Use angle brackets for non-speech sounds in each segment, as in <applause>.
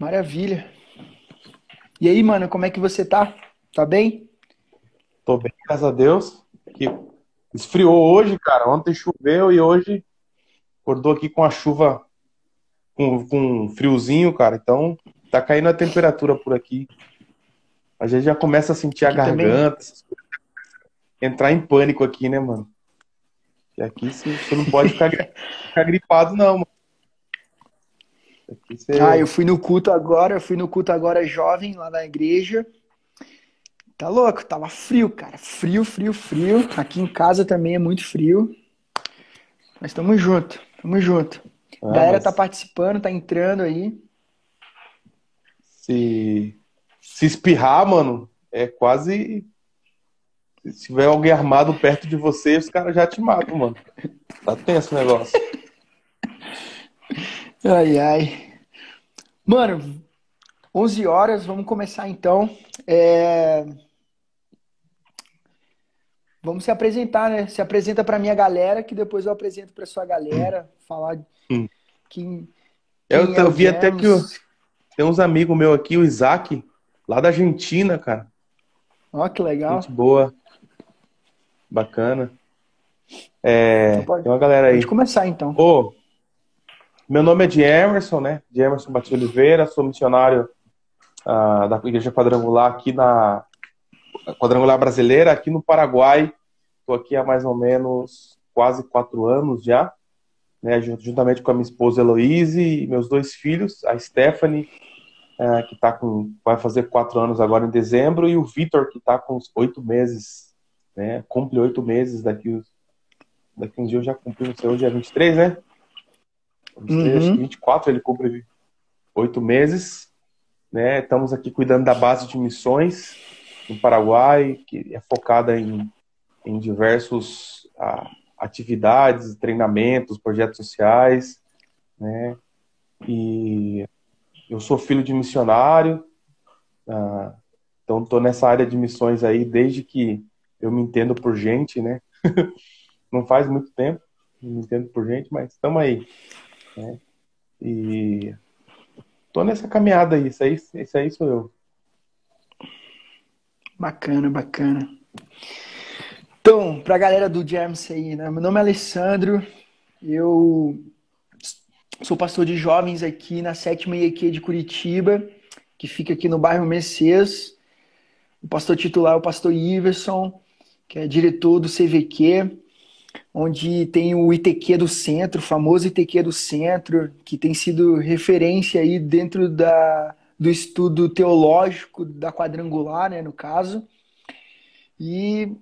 Maravilha. E aí, mano, como é que você tá? Tá bem? Tô bem, graças a Deus. Que esfriou hoje, cara. Ontem choveu e hoje acordou aqui com a chuva com, com um friozinho, cara. Então tá caindo a temperatura por aqui. A gente já começa a sentir a garganta, entrar em pânico aqui, né, mano? E aqui você não pode ficar, <laughs> ficar gripado, não, mano. Você... Ah, eu fui no culto agora, eu fui no culto agora jovem lá na igreja. Tá louco, tava frio, cara. Frio, frio, frio. Aqui em casa também é muito frio. Mas tamo junto, tamo junto. Ah, a galera mas... tá participando, tá entrando aí. Se, se espirrar, mano, é quase. Se tiver alguém armado perto de você, os caras já te matam, mano. Tá tenso o negócio. <laughs> Ai, ai. Mano, 11 horas, vamos começar então. É... Vamos se apresentar, né? Se apresenta para minha galera, que depois eu apresento para sua galera, falar hum. quem, Eu, eu vi até que tem uns amigos meus aqui, o Isaac, lá da Argentina, cara. Ó, que legal. Gente boa. Bacana. É, então pode, tem uma galera aí. Pode começar então. Ô, meu nome é de Emerson, né? De Emerson Batista Oliveira, sou missionário uh, da Igreja Quadrangular aqui na Quadrangular Brasileira, aqui no Paraguai. Estou aqui há mais ou menos quase quatro anos já, né? Juntamente com a minha esposa Heloise e meus dois filhos, a Stephanie, uh, que tá com, vai fazer quatro anos agora em dezembro, e o Vitor, que está com uns oito meses, né? Cumpre oito meses daqui, daqui uns dias já cumpriu, não sei, hoje é 23, né? Uhum. acho que 24 ele cumpre oito meses. Né? Estamos aqui cuidando da base de missões no Paraguai, que é focada em, em diversos ah, atividades, treinamentos, projetos sociais. Né? E eu sou filho de missionário, ah, então estou nessa área de missões aí desde que eu me entendo por gente, né? <laughs> Não faz muito tempo, me entendo por gente, mas estamos aí. Né? E tô nessa caminhada aí, isso aí, isso aí sou eu. Bacana, bacana. Então, para a galera do James aí, né? Meu nome é Alessandro, eu sou pastor de jovens aqui na sétima IEQ de Curitiba, que fica aqui no bairro Mercedes. O pastor titular é o pastor Iverson, que é diretor do CVQ onde tem o ITQ do centro, o famoso ITQ do centro, que tem sido referência aí dentro da, do estudo teológico da quadrangular, né, no caso. E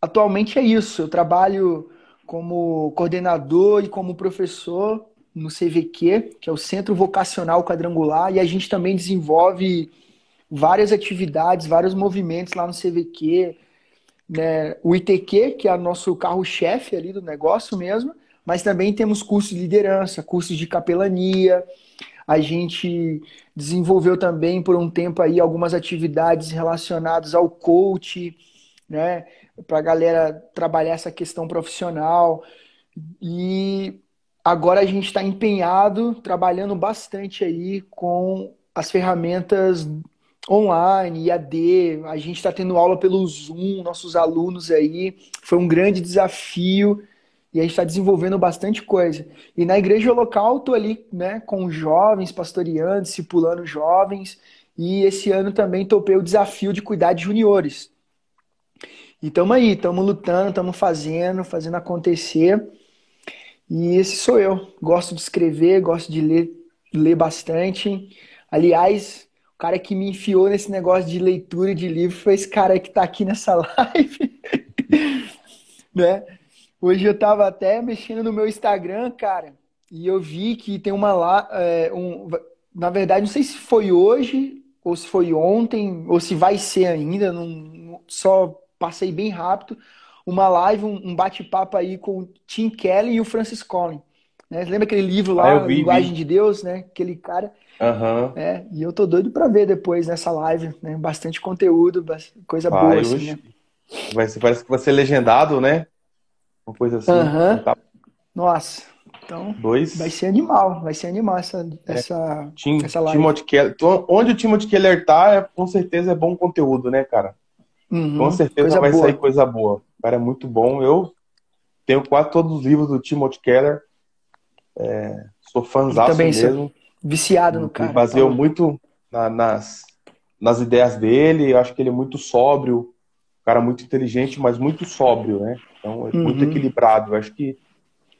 atualmente é isso. Eu trabalho como coordenador e como professor no CVQ, que é o Centro Vocacional Quadrangular, e a gente também desenvolve várias atividades, vários movimentos lá no CVQ, né, o ITQ, que é o nosso carro-chefe ali do negócio mesmo, mas também temos cursos de liderança, cursos de capelania. A gente desenvolveu também por um tempo aí algumas atividades relacionadas ao coach, né, para a galera trabalhar essa questão profissional. E agora a gente está empenhado, trabalhando bastante aí com as ferramentas online, IAD, a gente está tendo aula pelo Zoom, nossos alunos aí, foi um grande desafio e a gente está desenvolvendo bastante coisa. E na igreja local, estou ali né, com jovens, pastoreando, discipulando jovens, e esse ano também topei o desafio de cuidar de juniores. E estamos aí, estamos lutando, estamos fazendo, fazendo acontecer. E esse sou eu. Gosto de escrever, gosto de ler, ler bastante. Aliás, cara que me enfiou nesse negócio de leitura de livro foi esse cara que está aqui nessa <laughs> live. né? Hoje eu estava até mexendo no meu Instagram, cara, e eu vi que tem uma lá. É, um, na verdade, não sei se foi hoje, ou se foi ontem, ou se vai ser ainda, não, só passei bem rápido. Uma live, um, um bate-papo aí com o Tim Kelly e o Francis Collins. Né? Lembra aquele livro lá, ah, vi, Linguagem vi. de Deus, né? Aquele cara. Uhum. É, e eu tô doido para ver depois nessa live, né? Bastante conteúdo, coisa Vai, boa, assim, né? Vai ser, parece que vai ser legendado, né? Uma coisa assim. Uhum. Tá... Nossa, Então, Dois... vai ser animal, vai ser animal essa, é. essa, Tim, essa live. Timothy Keller, onde o Timothy Keller tá, é, com certeza é bom conteúdo, né, cara? Uhum, com certeza vai boa. sair coisa boa. O cara é muito bom. Eu tenho quase todos os livros do Timothy Keller. É, sou fãzão mesmo. Viciado no cara. Baseou tá muito na, nas, nas ideias dele. Eu acho que ele é muito sóbrio. Um cara muito inteligente, mas muito sóbrio, né? Então, é uhum. muito equilibrado. Eu acho que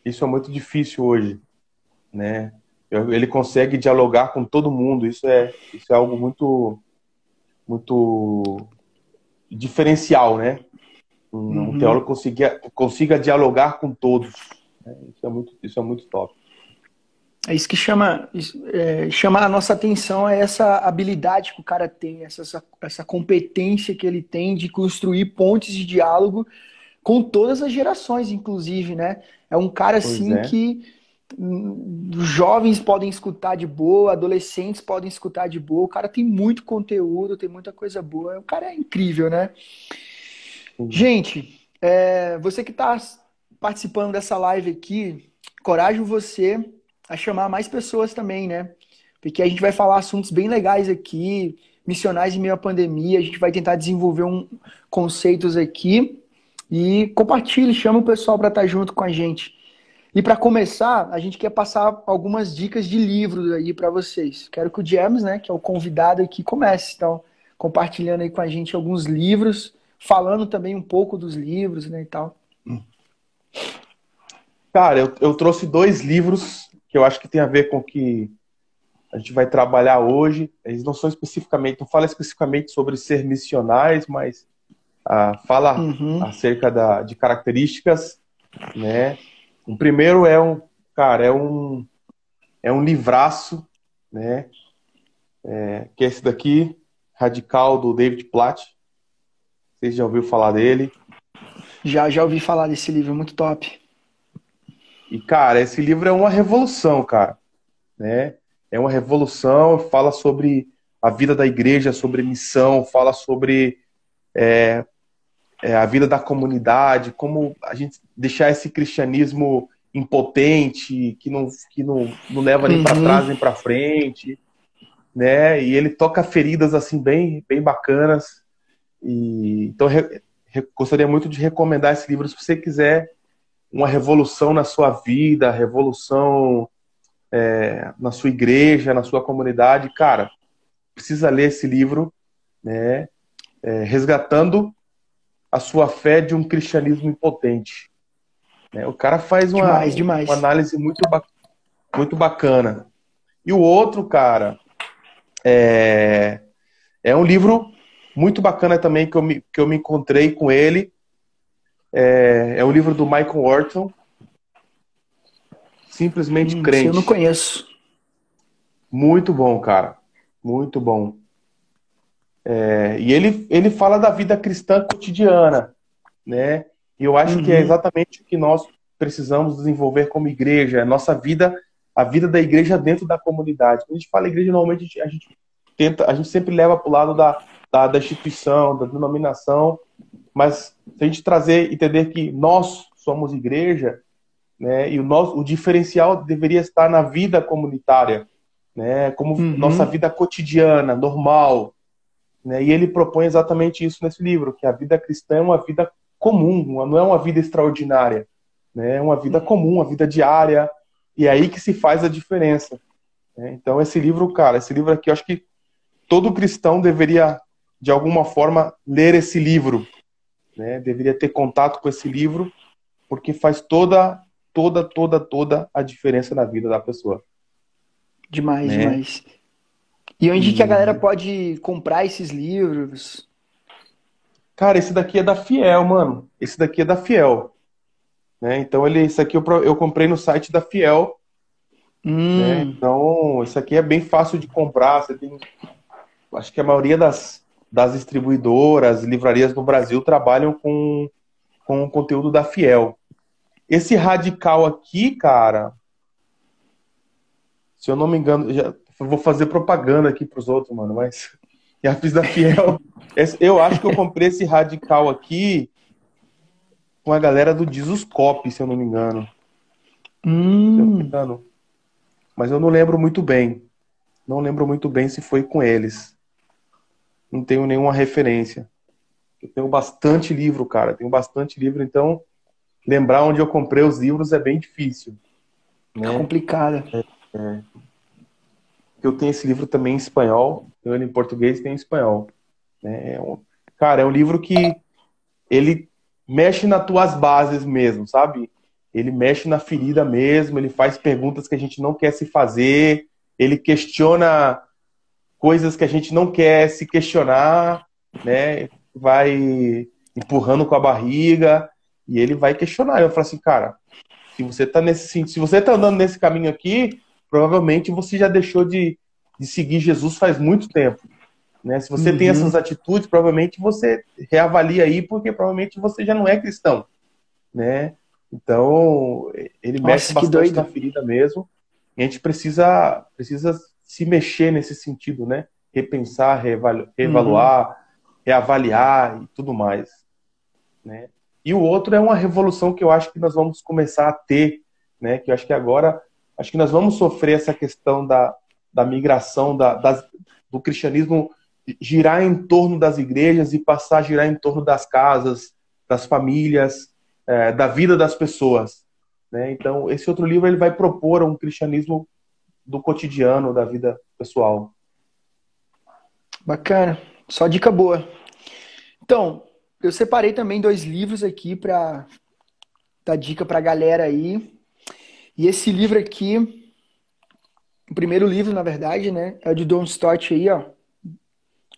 isso é muito difícil hoje, né? Ele consegue dialogar com todo mundo. Isso é, isso é algo muito, muito diferencial, né? Um, uhum. teólogo consiga, consiga dialogar com todos. Né? Isso, é muito, isso é muito top. É isso que chama, é, chama a nossa atenção é essa habilidade que o cara tem, essa, essa competência que ele tem de construir pontes de diálogo com todas as gerações, inclusive, né? É um cara assim é. que jovens podem escutar de boa, adolescentes podem escutar de boa. O cara tem muito conteúdo, tem muita coisa boa. O cara é incrível, né? Gente, é, você que está participando dessa live aqui, corajo você a chamar mais pessoas também, né? Porque a gente vai falar assuntos bem legais aqui, missionais em meio à pandemia, a gente vai tentar desenvolver um conceitos aqui e compartilhe, chama o pessoal para estar tá junto com a gente. E para começar, a gente quer passar algumas dicas de livros aí para vocês. Quero que o James, né, que é o convidado aqui, comece. Então, compartilhando aí com a gente alguns livros, falando também um pouco dos livros, né, e tal. Cara, eu, eu trouxe dois livros que eu acho que tem a ver com o que a gente vai trabalhar hoje. Eles não são especificamente, não fala especificamente sobre ser missionais, mas ah, fala uhum. acerca da, de características, né? O primeiro é um, cara, é um, é um livraço, né? É, que é esse daqui, Radical, do David Platt. Vocês já ouviram falar dele? Já, já ouvi falar desse livro, muito top. E, cara, esse livro é uma revolução, cara. Né? É uma revolução, fala sobre a vida da igreja, sobre missão, fala sobre é, é, a vida da comunidade, como a gente deixar esse cristianismo impotente, que não, que não, não leva nem para uhum. trás nem para frente, né? E ele toca feridas assim bem, bem bacanas. E então re, re, gostaria muito de recomendar esse livro se você quiser uma revolução na sua vida, revolução é, na sua igreja, na sua comunidade, cara, precisa ler esse livro, né? É, resgatando a sua fé de um cristianismo impotente. Né? O cara faz uma, demais, demais. uma análise muito, muito bacana. E o outro, cara, é, é um livro muito bacana também que eu me, que eu me encontrei com ele, é, é o livro do Michael Orton. Simplesmente hum, crente. Eu não conheço. Muito bom, cara. Muito bom. É, e ele, ele fala da vida cristã cotidiana, né? E eu acho uhum. que é uhum. exatamente o que nós precisamos desenvolver como igreja, a nossa vida, a vida da igreja dentro da comunidade. Quando a gente fala igreja, normalmente a gente, a gente tenta, a gente sempre leva para o lado da, da, da instituição, da denominação, mas se a gente trazer, entender que nós somos igreja, né, e o, nosso, o diferencial deveria estar na vida comunitária, né, como uhum. nossa vida cotidiana, normal. Né, e ele propõe exatamente isso nesse livro, que a vida cristã é uma vida comum, não é uma vida extraordinária, né, é uma vida comum, uma vida diária, e é aí que se faz a diferença. Né. Então, esse livro, cara, esse livro aqui, eu acho que todo cristão deveria, de alguma forma, ler esse livro, né? Deveria ter contato com esse livro, porque faz toda, toda, toda, toda a diferença na vida da pessoa. Demais, né? demais. E onde e... que a galera pode comprar esses livros? Cara, esse daqui é da Fiel, mano. Esse daqui é da Fiel. Né? Então, ele, esse aqui eu, eu comprei no site da Fiel. Hum. Né? Então, esse aqui é bem fácil de comprar. Você tem. Acho que a maioria das, das distribuidoras, livrarias no Brasil trabalham com, com o conteúdo da Fiel. Esse radical aqui, cara, se eu não me engano, já vou fazer propaganda aqui para os outros, mano, mas <laughs> já fiz da Fiel. Eu acho que eu comprei esse radical aqui com a galera do Disuscope, se eu não me engano. Hum. Mas eu não lembro muito bem. Não lembro muito bem se foi com eles. Não tenho nenhuma referência. Eu tenho bastante livro, cara. Tenho bastante livro, então lembrar onde eu comprei os livros é bem difícil. Né? É complicado. É, é. Eu tenho esse livro também em espanhol. Eu em português tenho em espanhol. É um, cara, é um livro que ele mexe nas tuas bases mesmo, sabe? Ele mexe na ferida mesmo, ele faz perguntas que a gente não quer se fazer, ele questiona coisas que a gente não quer se questionar, né? Vai empurrando com a barriga e ele vai questionar. Eu falo assim, cara, se você tá nesse se você tá andando nesse caminho aqui, provavelmente você já deixou de, de seguir Jesus faz muito tempo. Né? Se você uhum. tem essas atitudes, provavelmente você reavalia aí, porque provavelmente você já não é cristão. Né? Então, ele Nossa, mexe bastante na ferida mesmo. E a gente precisa, precisa se mexer nesse sentido, né? Repensar, reavalu reevaluar, uhum. reavaliar e tudo mais. Né? E o outro é uma revolução que eu acho que nós vamos começar a ter, né? Que eu acho que agora, acho que nós vamos sofrer essa questão da, da migração da, das, do cristianismo girar em torno das igrejas e passar a girar em torno das casas, das famílias, é, da vida das pessoas. Né? Então, esse outro livro ele vai propor um cristianismo do cotidiano, da vida pessoal. Bacana, só dica boa. Então, eu separei também dois livros aqui para dar dica para a galera aí. E esse livro aqui, o primeiro livro, na verdade, né, é o de Don Stott aí, ó.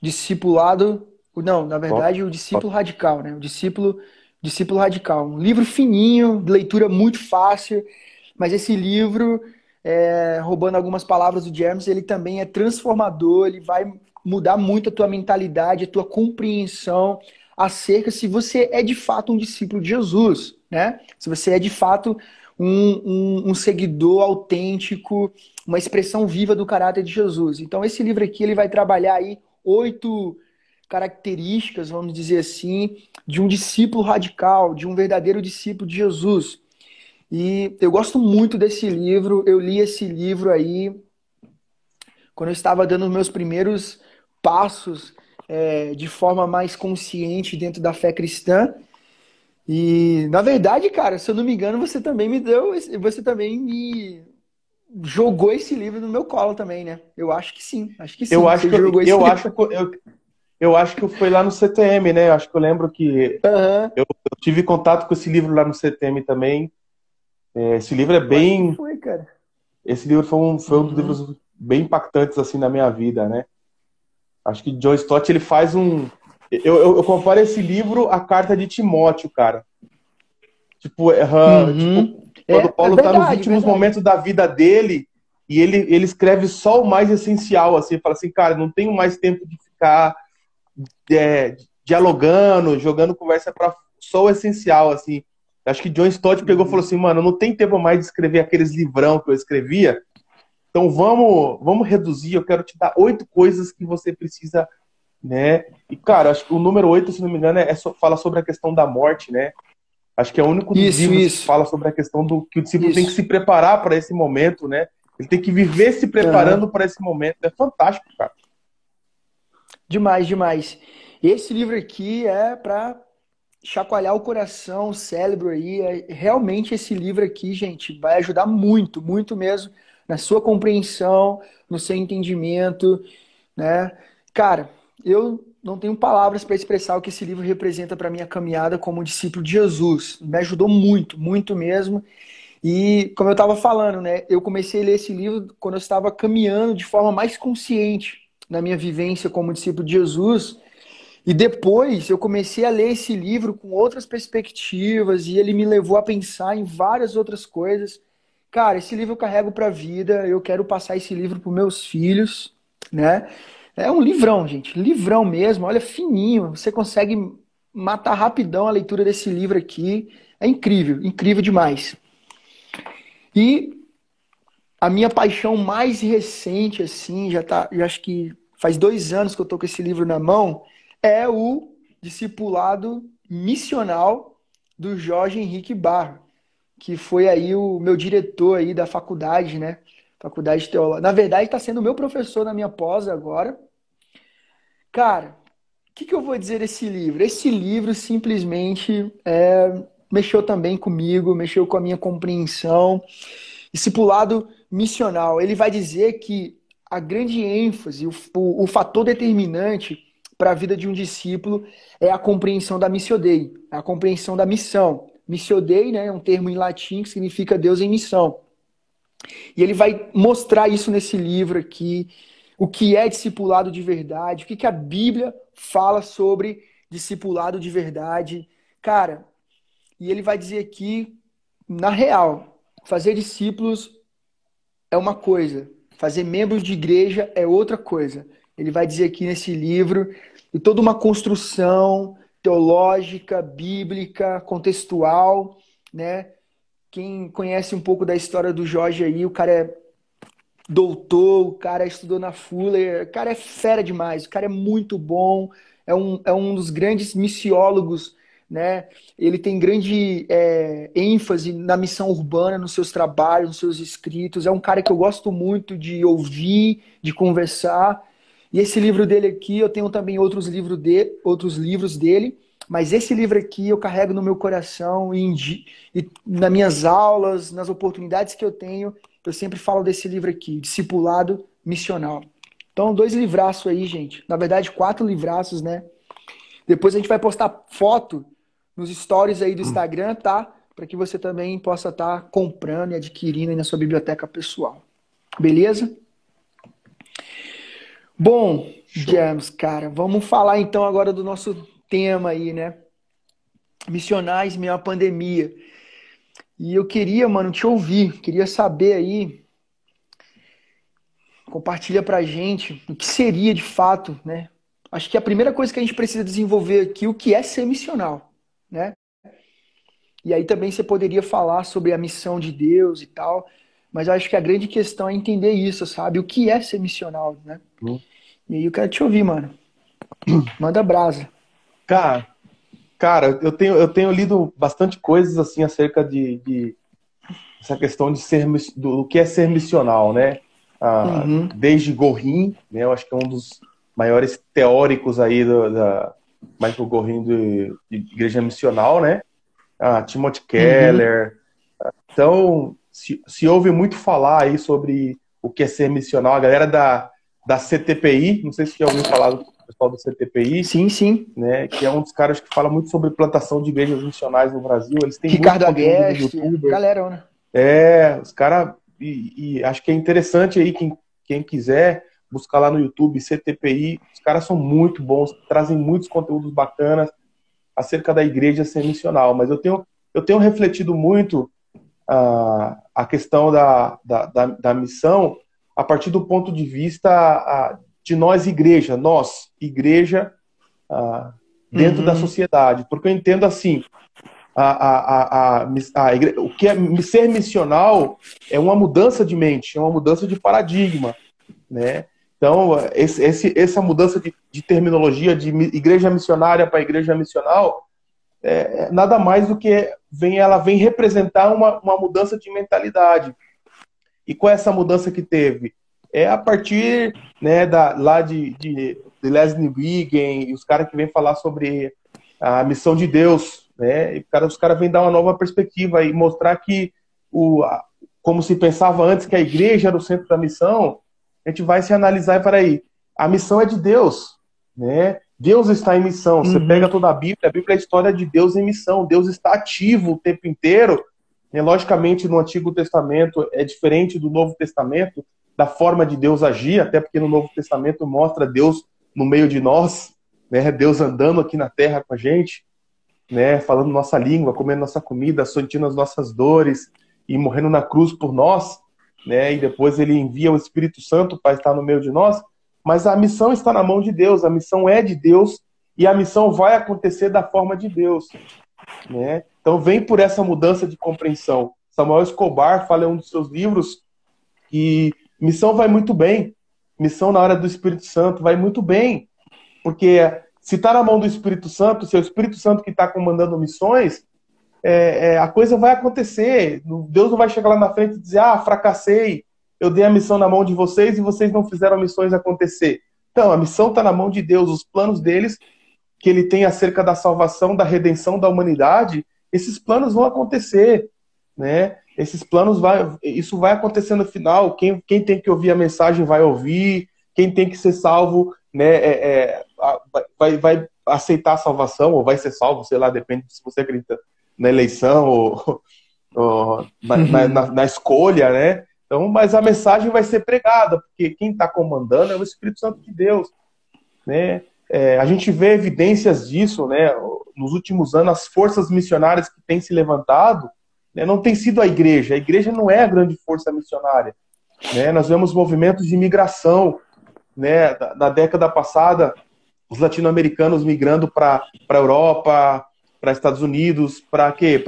Discipulado, não, na verdade, o discípulo radical, né? O discípulo Discípulo Radical. Um livro fininho, de leitura muito fácil, mas esse livro, é, roubando algumas palavras do James, ele também é transformador, ele vai mudar muito a tua mentalidade, a tua compreensão acerca se você é de fato um discípulo de Jesus, né? Se você é de fato um, um, um seguidor autêntico, uma expressão viva do caráter de Jesus. Então esse livro aqui ele vai trabalhar aí oito características, vamos dizer assim, de um discípulo radical, de um verdadeiro discípulo de Jesus. E eu gosto muito desse livro, eu li esse livro aí quando eu estava dando os meus primeiros passos é, de forma mais consciente dentro da fé cristã. E, na verdade, cara, se eu não me engano, você também me deu, você também me jogou esse livro no meu colo também, né? Eu acho que sim, acho que sim. Eu acho que eu, eu acho que eu, eu acho que foi lá no CTM, né? Acho que eu lembro que uhum. eu, eu, tive contato com esse livro lá no CTM também. É, esse livro é bem. Foi, cara. Esse livro foi um, foi um dos uhum. livros bem impactantes assim na minha vida, né? Acho que John Stott ele faz um. Eu, eu, eu comparo esse livro à carta de Timóteo, cara. Tipo, uh, uhum. tipo quando é, Paulo está é nos últimos verdade. momentos da vida dele e ele, ele escreve só o mais essencial, assim, fala assim, cara, não tenho mais tempo de ficar é, dialogando, jogando conversa para só o essencial, assim. Acho que John Stott pegou e falou assim, mano, não tem tempo mais de escrever aqueles livrão que eu escrevia, então vamos, vamos reduzir, eu quero te dar oito coisas que você precisa, né? E, cara, acho que o número oito, se não me engano, é, é fala sobre a questão da morte, né? Acho que é o único dos isso, livros isso. que fala sobre a questão do que o discípulo isso. tem que se preparar para esse momento, né? Ele tem que viver se preparando uhum. para esse momento. É fantástico, cara. Demais, demais. Esse livro aqui é para chacoalhar o coração, o cérebro aí. É, realmente esse livro aqui, gente, vai ajudar muito, muito mesmo na sua compreensão, no seu entendimento, né? Cara, eu não tenho palavras para expressar o que esse livro representa para minha caminhada como discípulo de Jesus. Me ajudou muito, muito mesmo. E como eu estava falando, né, eu comecei a ler esse livro quando eu estava caminhando de forma mais consciente na minha vivência como discípulo de Jesus. E depois eu comecei a ler esse livro com outras perspectivas e ele me levou a pensar em várias outras coisas. Cara, esse livro eu carrego para a vida, eu quero passar esse livro para meus filhos, né? É um livrão, gente, livrão mesmo, olha, fininho. Você consegue matar rapidão a leitura desse livro aqui. É incrível, incrível demais. E a minha paixão mais recente, assim, já tá, já acho que faz dois anos que eu tô com esse livro na mão, é o Discipulado Missional do Jorge Henrique Barro, que foi aí o meu diretor aí da faculdade, né? Faculdade Teológica. Na verdade, está sendo meu professor na minha pós agora. Cara, o que, que, eu vou dizer desse livro? Esse livro simplesmente é, mexeu também comigo, mexeu com a minha compreensão. Discipulado missional. Ele vai dizer que a grande ênfase, o, o, o fator determinante para a vida de um discípulo é a compreensão da missio Dei, a compreensão da missão. Missio Dei né, é um termo em latim que significa Deus em missão. E ele vai mostrar isso nesse livro aqui, o que é discipulado de verdade, o que, que a Bíblia fala sobre discipulado de verdade. Cara, e ele vai dizer aqui, na real, fazer discípulos é uma coisa, fazer membros de igreja é outra coisa. Ele vai dizer aqui nesse livro, e toda uma construção teológica, bíblica, contextual, né? Quem conhece um pouco da história do Jorge aí, o cara é doutor, o cara estudou na Fuller, o cara é fera demais, o cara é muito bom, é um, é um dos grandes missiólogos, né? Ele tem grande é, ênfase na missão urbana, nos seus trabalhos, nos seus escritos. É um cara que eu gosto muito de ouvir, de conversar. E esse livro dele aqui, eu tenho também outros, livros de, outros livros dele, mas esse livro aqui eu carrego no meu coração e, e nas minhas aulas, nas oportunidades que eu tenho, eu sempre falo desse livro aqui, Discipulado Missional. Então, dois livraços aí, gente. Na verdade, quatro livraços, né? Depois a gente vai postar foto nos stories aí do hum. Instagram, tá? Para que você também possa estar tá comprando e adquirindo aí na sua biblioteca pessoal. Beleza? Bom, James, cara, vamos falar então agora do nosso tema aí, né? Missionais meio pandemia. E eu queria, mano, te ouvir, queria saber aí, compartilha pra gente o que seria de fato, né? Acho que a primeira coisa que a gente precisa desenvolver aqui, o que é ser missional, né? E aí também você poderia falar sobre a missão de Deus e tal, mas acho que a grande questão é entender isso, sabe? O que é ser missional, né? Hum. E aí eu quero te ouvir, mano. <clears throat> Manda brasa. Cara, cara, eu tenho, eu tenho lido bastante coisas assim acerca de, de essa questão de ser do, que é ser missional, né? Ah, uhum. Desde Gorin, né? Eu acho que é um dos maiores teóricos aí do, da Michael Gorin de, de igreja missional, né? Ah, Timothy Keller. Uhum. Então, se, se ouve muito falar aí sobre o que é ser missional. A galera da, da CTPI, não sei se já ouviu falar do pessoal do CTPI. Sim, sim. Né, que é um dos caras que fala muito sobre plantação de igrejas missionais no Brasil. Eles têm Ricardo Agueste, galera, né? É, os caras. E, e, acho que é interessante aí, quem, quem quiser buscar lá no YouTube, CTPI. Os caras são muito bons, trazem muitos conteúdos bacanas acerca da igreja ser missional. Mas eu tenho, eu tenho refletido muito uh, a questão da, da, da, da, missão a partir do ponto de vista de nós, igreja, nós, igreja, dentro uhum. da sociedade. Porque eu entendo assim. A, a, a, a, igreja, o que é ser missional é uma mudança de mente, é uma mudança de paradigma, né? Então, esse, esse, essa mudança de, de, terminologia de igreja missionária para igreja missional é, é, nada mais do que vem, ela vem representar uma, uma mudança de mentalidade. E qual é essa mudança que teve? É a partir né, da, lá de, de, de Leslie Wiggin e os caras que vêm falar sobre a missão de Deus. Né? E cara, os caras vêm dar uma nova perspectiva e mostrar que, o, como se pensava antes que a igreja era o centro da missão, a gente vai se analisar e para aí. A missão é de Deus, né? Deus está em missão. Você uhum. pega toda a Bíblia, a Bíblia é a história de Deus em missão. Deus está ativo o tempo inteiro. E, logicamente, no Antigo Testamento é diferente do Novo Testamento, da forma de Deus agir, até porque no Novo Testamento mostra Deus no meio de nós, né? Deus andando aqui na terra com a gente, né? Falando nossa língua, comendo nossa comida, sentindo as nossas dores e morrendo na cruz por nós né? E depois ele envia o Espírito Santo para estar no meio de nós. Mas a missão está na mão de Deus, a missão é de Deus e a missão vai acontecer da forma de Deus, né? Então vem por essa mudança de compreensão. Samuel Escobar fala em um dos seus livros que missão vai muito bem, missão na hora do Espírito Santo vai muito bem, porque se está na mão do Espírito Santo, se é o Espírito Santo que está comandando missões, é, é, a coisa vai acontecer. Deus não vai chegar lá na frente e dizer, ah, fracassei, eu dei a missão na mão de vocês e vocês não fizeram missões acontecer. Então, a missão está na mão de Deus, os planos deles que ele tem acerca da salvação, da redenção da humanidade, esses planos vão acontecer, né? Esses planos vai, isso vai acontecer no final. Quem, quem tem que ouvir a mensagem vai ouvir. Quem tem que ser salvo, né? É, é, vai, vai aceitar a salvação ou vai ser salvo, sei lá, depende se você acredita na eleição ou, <laughs> ou na, uhum. na, na, escolha, né? Então, mas a mensagem vai ser pregada, porque quem está comandando é o Espírito Santo de Deus, né? É, a gente vê evidências disso, né? Nos últimos anos, as forças missionárias que têm se levantado, né, não tem sido a igreja. A igreja não é a grande força missionária. Né? Nós vemos movimentos de migração, né? Na década passada, os latino-americanos migrando para a Europa, para Estados Unidos, para quê?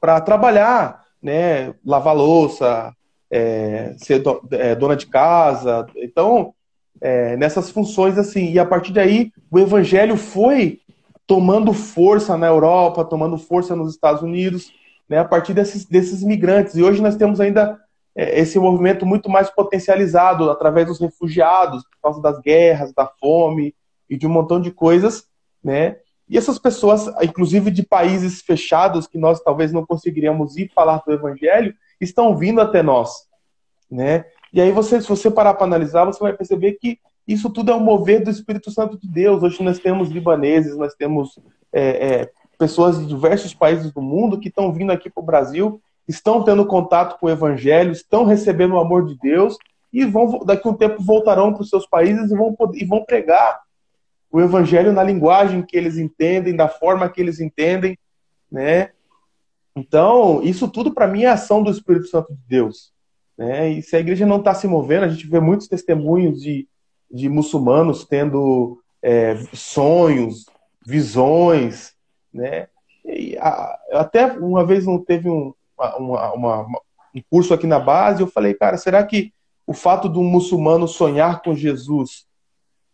Para trabalhar, né? Lavar louça, é, ser do, é, dona de casa. Então, é, nessas funções assim. E a partir daí, o evangelho foi tomando força na Europa, tomando força nos Estados Unidos, né, a partir desses, desses migrantes. E hoje nós temos ainda é, esse movimento muito mais potencializado através dos refugiados, por causa das guerras, da fome e de um montão de coisas, né? E essas pessoas, inclusive de países fechados que nós talvez não conseguiríamos ir falar do evangelho, estão vindo até nós, né? E aí você, se você parar para analisar, você vai perceber que isso tudo é um mover do Espírito Santo de Deus. Hoje nós temos libaneses, nós temos é, é, pessoas de diversos países do mundo que estão vindo aqui para o Brasil, estão tendo contato com o Evangelho, estão recebendo o amor de Deus e vão daqui a um tempo voltarão para os seus países e vão, e vão pregar o Evangelho na linguagem que eles entendem, da forma que eles entendem, né? Então, isso tudo para mim é ação do Espírito Santo de Deus. Né? E se a igreja não está se movendo, a gente vê muitos testemunhos de, de muçulmanos tendo é, sonhos, visões, né? A, até uma vez não teve um, uma, uma, um curso aqui na base, eu falei, cara, será que o fato de um muçulmano sonhar com Jesus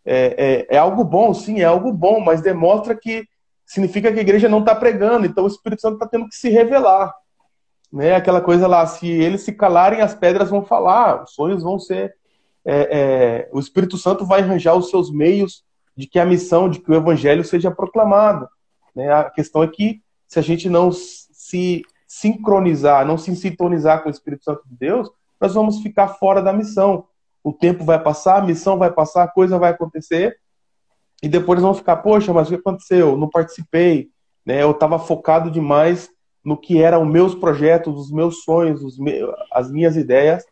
é, é, é algo bom? Sim, é algo bom, mas demonstra que significa que a igreja não está pregando, então o Espírito Santo está tendo que se revelar né? Aquela coisa lá, se eles se calarem, as pedras vão falar, os sonhos vão ser. É, é, o Espírito Santo vai arranjar os seus meios de que a missão, de que o Evangelho seja proclamado. Né? A questão é que se a gente não se sincronizar, não se sintonizar com o Espírito Santo de Deus, nós vamos ficar fora da missão. O tempo vai passar, a missão vai passar, a coisa vai acontecer, e depois vão ficar, poxa, mas o que aconteceu? Não participei, né? Eu estava focado demais no que eram os meus projetos, os meus sonhos, os as minhas ideias.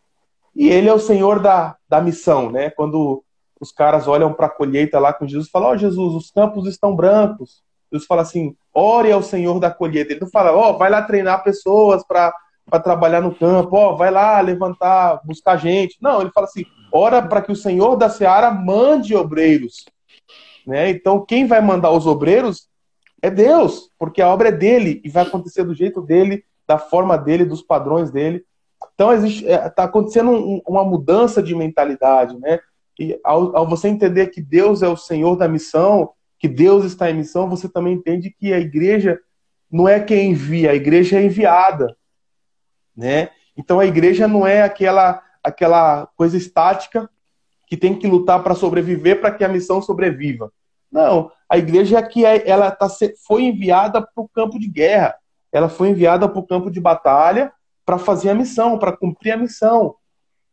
E ele é o Senhor da, da missão, né? Quando os caras olham para a colheita lá com Jesus falam: Ó, oh, Jesus, os campos estão brancos. Jesus fala assim: ore ao Senhor da colheita. Ele não fala: Ó, oh, vai lá treinar pessoas para trabalhar no campo, ó, oh, vai lá levantar, buscar gente. Não, ele fala assim: ora para que o Senhor da seara mande obreiros. Né? Então, quem vai mandar os obreiros é Deus, porque a obra é dele e vai acontecer do jeito dele, da forma dele, dos padrões dele. Então está é, acontecendo um, uma mudança de mentalidade, né? E ao, ao, você entender que Deus é o Senhor da missão, que Deus está em missão, você também entende que a igreja não é quem envia, a igreja é enviada, né? Então a igreja não é aquela aquela coisa estática que tem que lutar para sobreviver para que a missão sobreviva. Não, a igreja é que é, ela tá, foi enviada para o campo de guerra, ela foi enviada para o campo de batalha para fazer a missão, para cumprir a missão.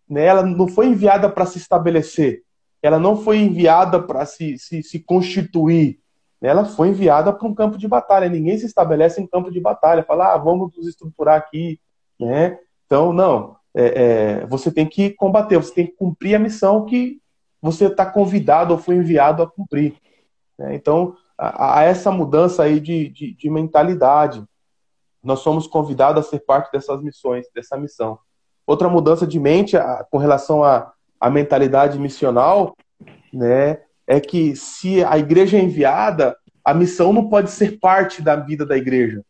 Né? Ela não foi enviada para se estabelecer, ela não foi enviada para se, se, se constituir, ela foi enviada para um campo de batalha. Ninguém se estabelece em campo de batalha, fala, ah, vamos nos estruturar aqui, né? Então, não. É, é, você tem que combater, você tem que cumprir a missão que você está convidado ou foi enviado a cumprir. Né? Então, há essa mudança aí de, de, de, mentalidade. Nós somos convidados a ser parte dessas missões, dessa missão. Outra mudança de mente a, com relação à, mentalidade missional, né, é que se a igreja é enviada, a missão não pode ser parte da vida da igreja.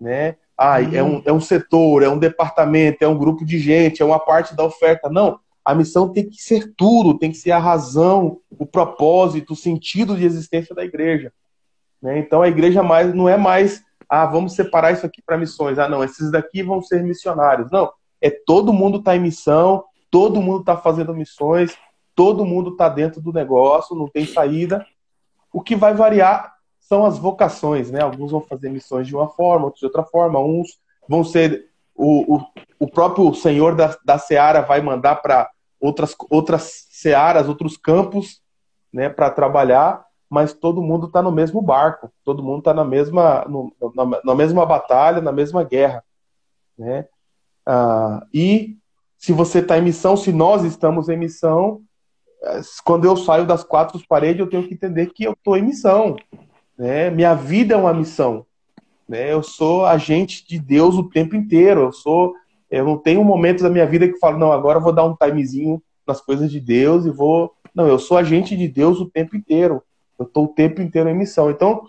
Né? Ah, uhum. é, um, é um setor, é um departamento, é um grupo de gente, é uma parte da oferta. Não, a missão tem que ser tudo, tem que ser a razão, o propósito, o sentido de existência da igreja. Né? Então a igreja mais não é mais ah, vamos separar isso aqui para missões. Ah, não, esses daqui vão ser missionários. Não, é todo mundo está em missão, todo mundo está fazendo missões, todo mundo está dentro do negócio, não tem saída. O que vai variar são as vocações, né? Alguns vão fazer missões de uma forma, outros de outra forma, uns vão ser. O, o, o próprio Senhor da, da Seara vai mandar para outras, outras searas, outros campos, né, para trabalhar, mas todo mundo está no mesmo barco, todo mundo está na mesma, no, na, na, mesma batalha, na mesma guerra. Né? Ah, e se você está em missão, se nós estamos em missão, eh, quando eu saio das quatro paredes, eu tenho que entender que eu estou em missão. Né? Minha vida é uma missão. Né? Eu sou agente de Deus o tempo inteiro. Eu sou, eu não tenho momentos da minha vida que falo, não, agora eu vou dar um timezinho nas coisas de Deus e vou. Não, eu sou agente de Deus o tempo inteiro. Eu estou o tempo inteiro em missão. Então,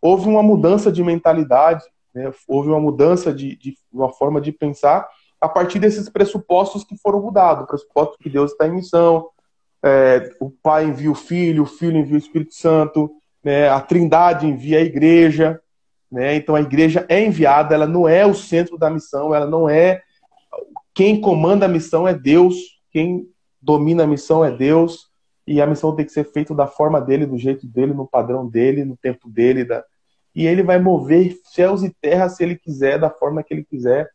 houve uma mudança de mentalidade, né? houve uma mudança de, de uma forma de pensar a partir desses pressupostos que foram mudados. O pressuposto que Deus está em missão, é, o Pai envia o Filho, o Filho envia o Espírito Santo, né? a Trindade envia a igreja. Né? Então, a igreja é enviada, ela não é o centro da missão, ela não é. Quem comanda a missão é Deus, quem domina a missão é Deus e a missão tem que ser feita da forma dele, do jeito dele, no padrão dele, no tempo dele, da... e ele vai mover céus e terra se ele quiser, da forma que ele quiser,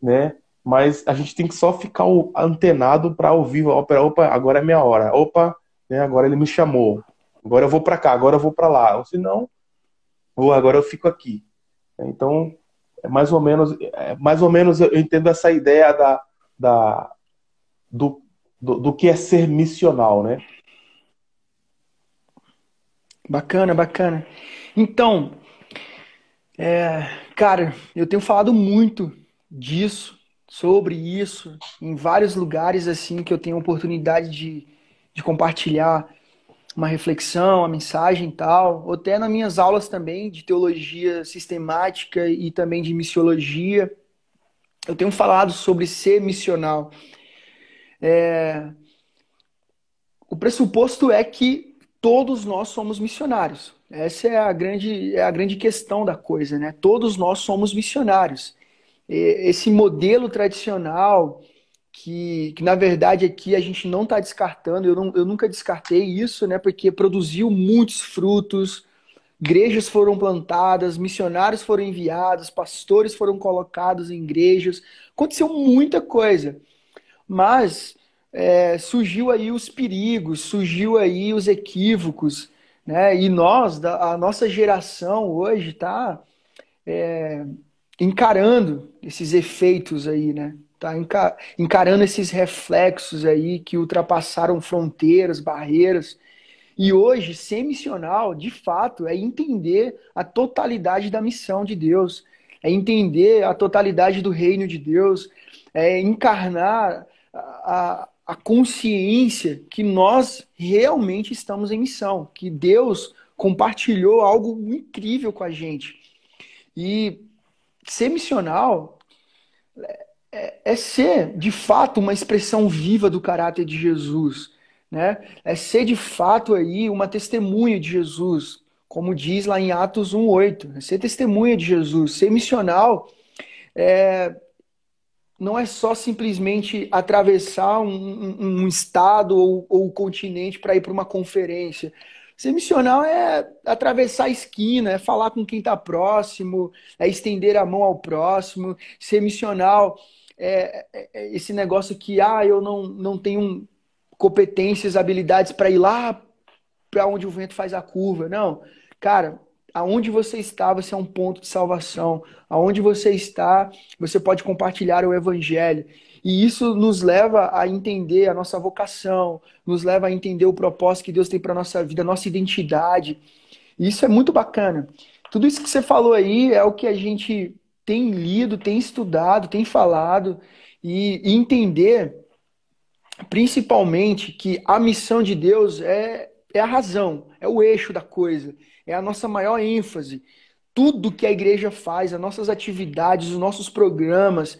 né? Mas a gente tem que só ficar antenado para ouvir, opa, opa, agora é minha hora, opa, né? Agora ele me chamou, agora eu vou para cá, agora eu vou para lá, ou senão, ou agora eu fico aqui. Então, é mais ou menos, é mais ou menos eu entendo essa ideia da, da do do, do que é ser missional, né? Bacana, bacana. Então, é, cara, eu tenho falado muito disso, sobre isso, em vários lugares assim que eu tenho oportunidade de, de compartilhar uma reflexão, uma mensagem e tal, ou até nas minhas aulas também de teologia sistemática e também de missiologia. Eu tenho falado sobre ser missional. É... O pressuposto é que todos nós somos missionários. Essa é a grande, é a grande questão da coisa, né? Todos nós somos missionários. Esse modelo tradicional, que, que na verdade aqui a gente não está descartando, eu, não, eu nunca descartei isso, né? Porque produziu muitos frutos, igrejas foram plantadas, missionários foram enviados, pastores foram colocados em igrejas, aconteceu muita coisa. Mas é, surgiu aí os perigos, surgiu aí os equívocos, né? E nós, a nossa geração hoje está é, encarando esses efeitos aí, né? Tá encarando esses reflexos aí que ultrapassaram fronteiras, barreiras. E hoje, ser missional, de fato, é entender a totalidade da missão de Deus, é entender a totalidade do reino de Deus, é encarnar a, a consciência que nós realmente estamos em missão, que Deus compartilhou algo incrível com a gente. E ser missional é, é ser, de fato, uma expressão viva do caráter de Jesus. Né? É ser, de fato, aí uma testemunha de Jesus, como diz lá em Atos 1,8. É ser testemunha de Jesus. Ser missional é, não é só simplesmente atravessar um, um, um estado ou, ou continente para ir para uma conferência. Ser missional é atravessar a esquina, é falar com quem está próximo, é estender a mão ao próximo. Ser missional é, é, é esse negócio que, ah, eu não, não tenho competências, habilidades para ir lá para onde o vento faz a curva. Não, cara, aonde você está, você é um ponto de salvação. Aonde você está, você pode compartilhar o evangelho. E isso nos leva a entender a nossa vocação, nos leva a entender o propósito que Deus tem para nossa vida, nossa identidade. E isso é muito bacana. Tudo isso que você falou aí é o que a gente tem lido, tem estudado, tem falado e, e entender principalmente que a missão de Deus é, é a razão, é o eixo da coisa é a nossa maior ênfase. Tudo que a igreja faz, as nossas atividades, os nossos programas,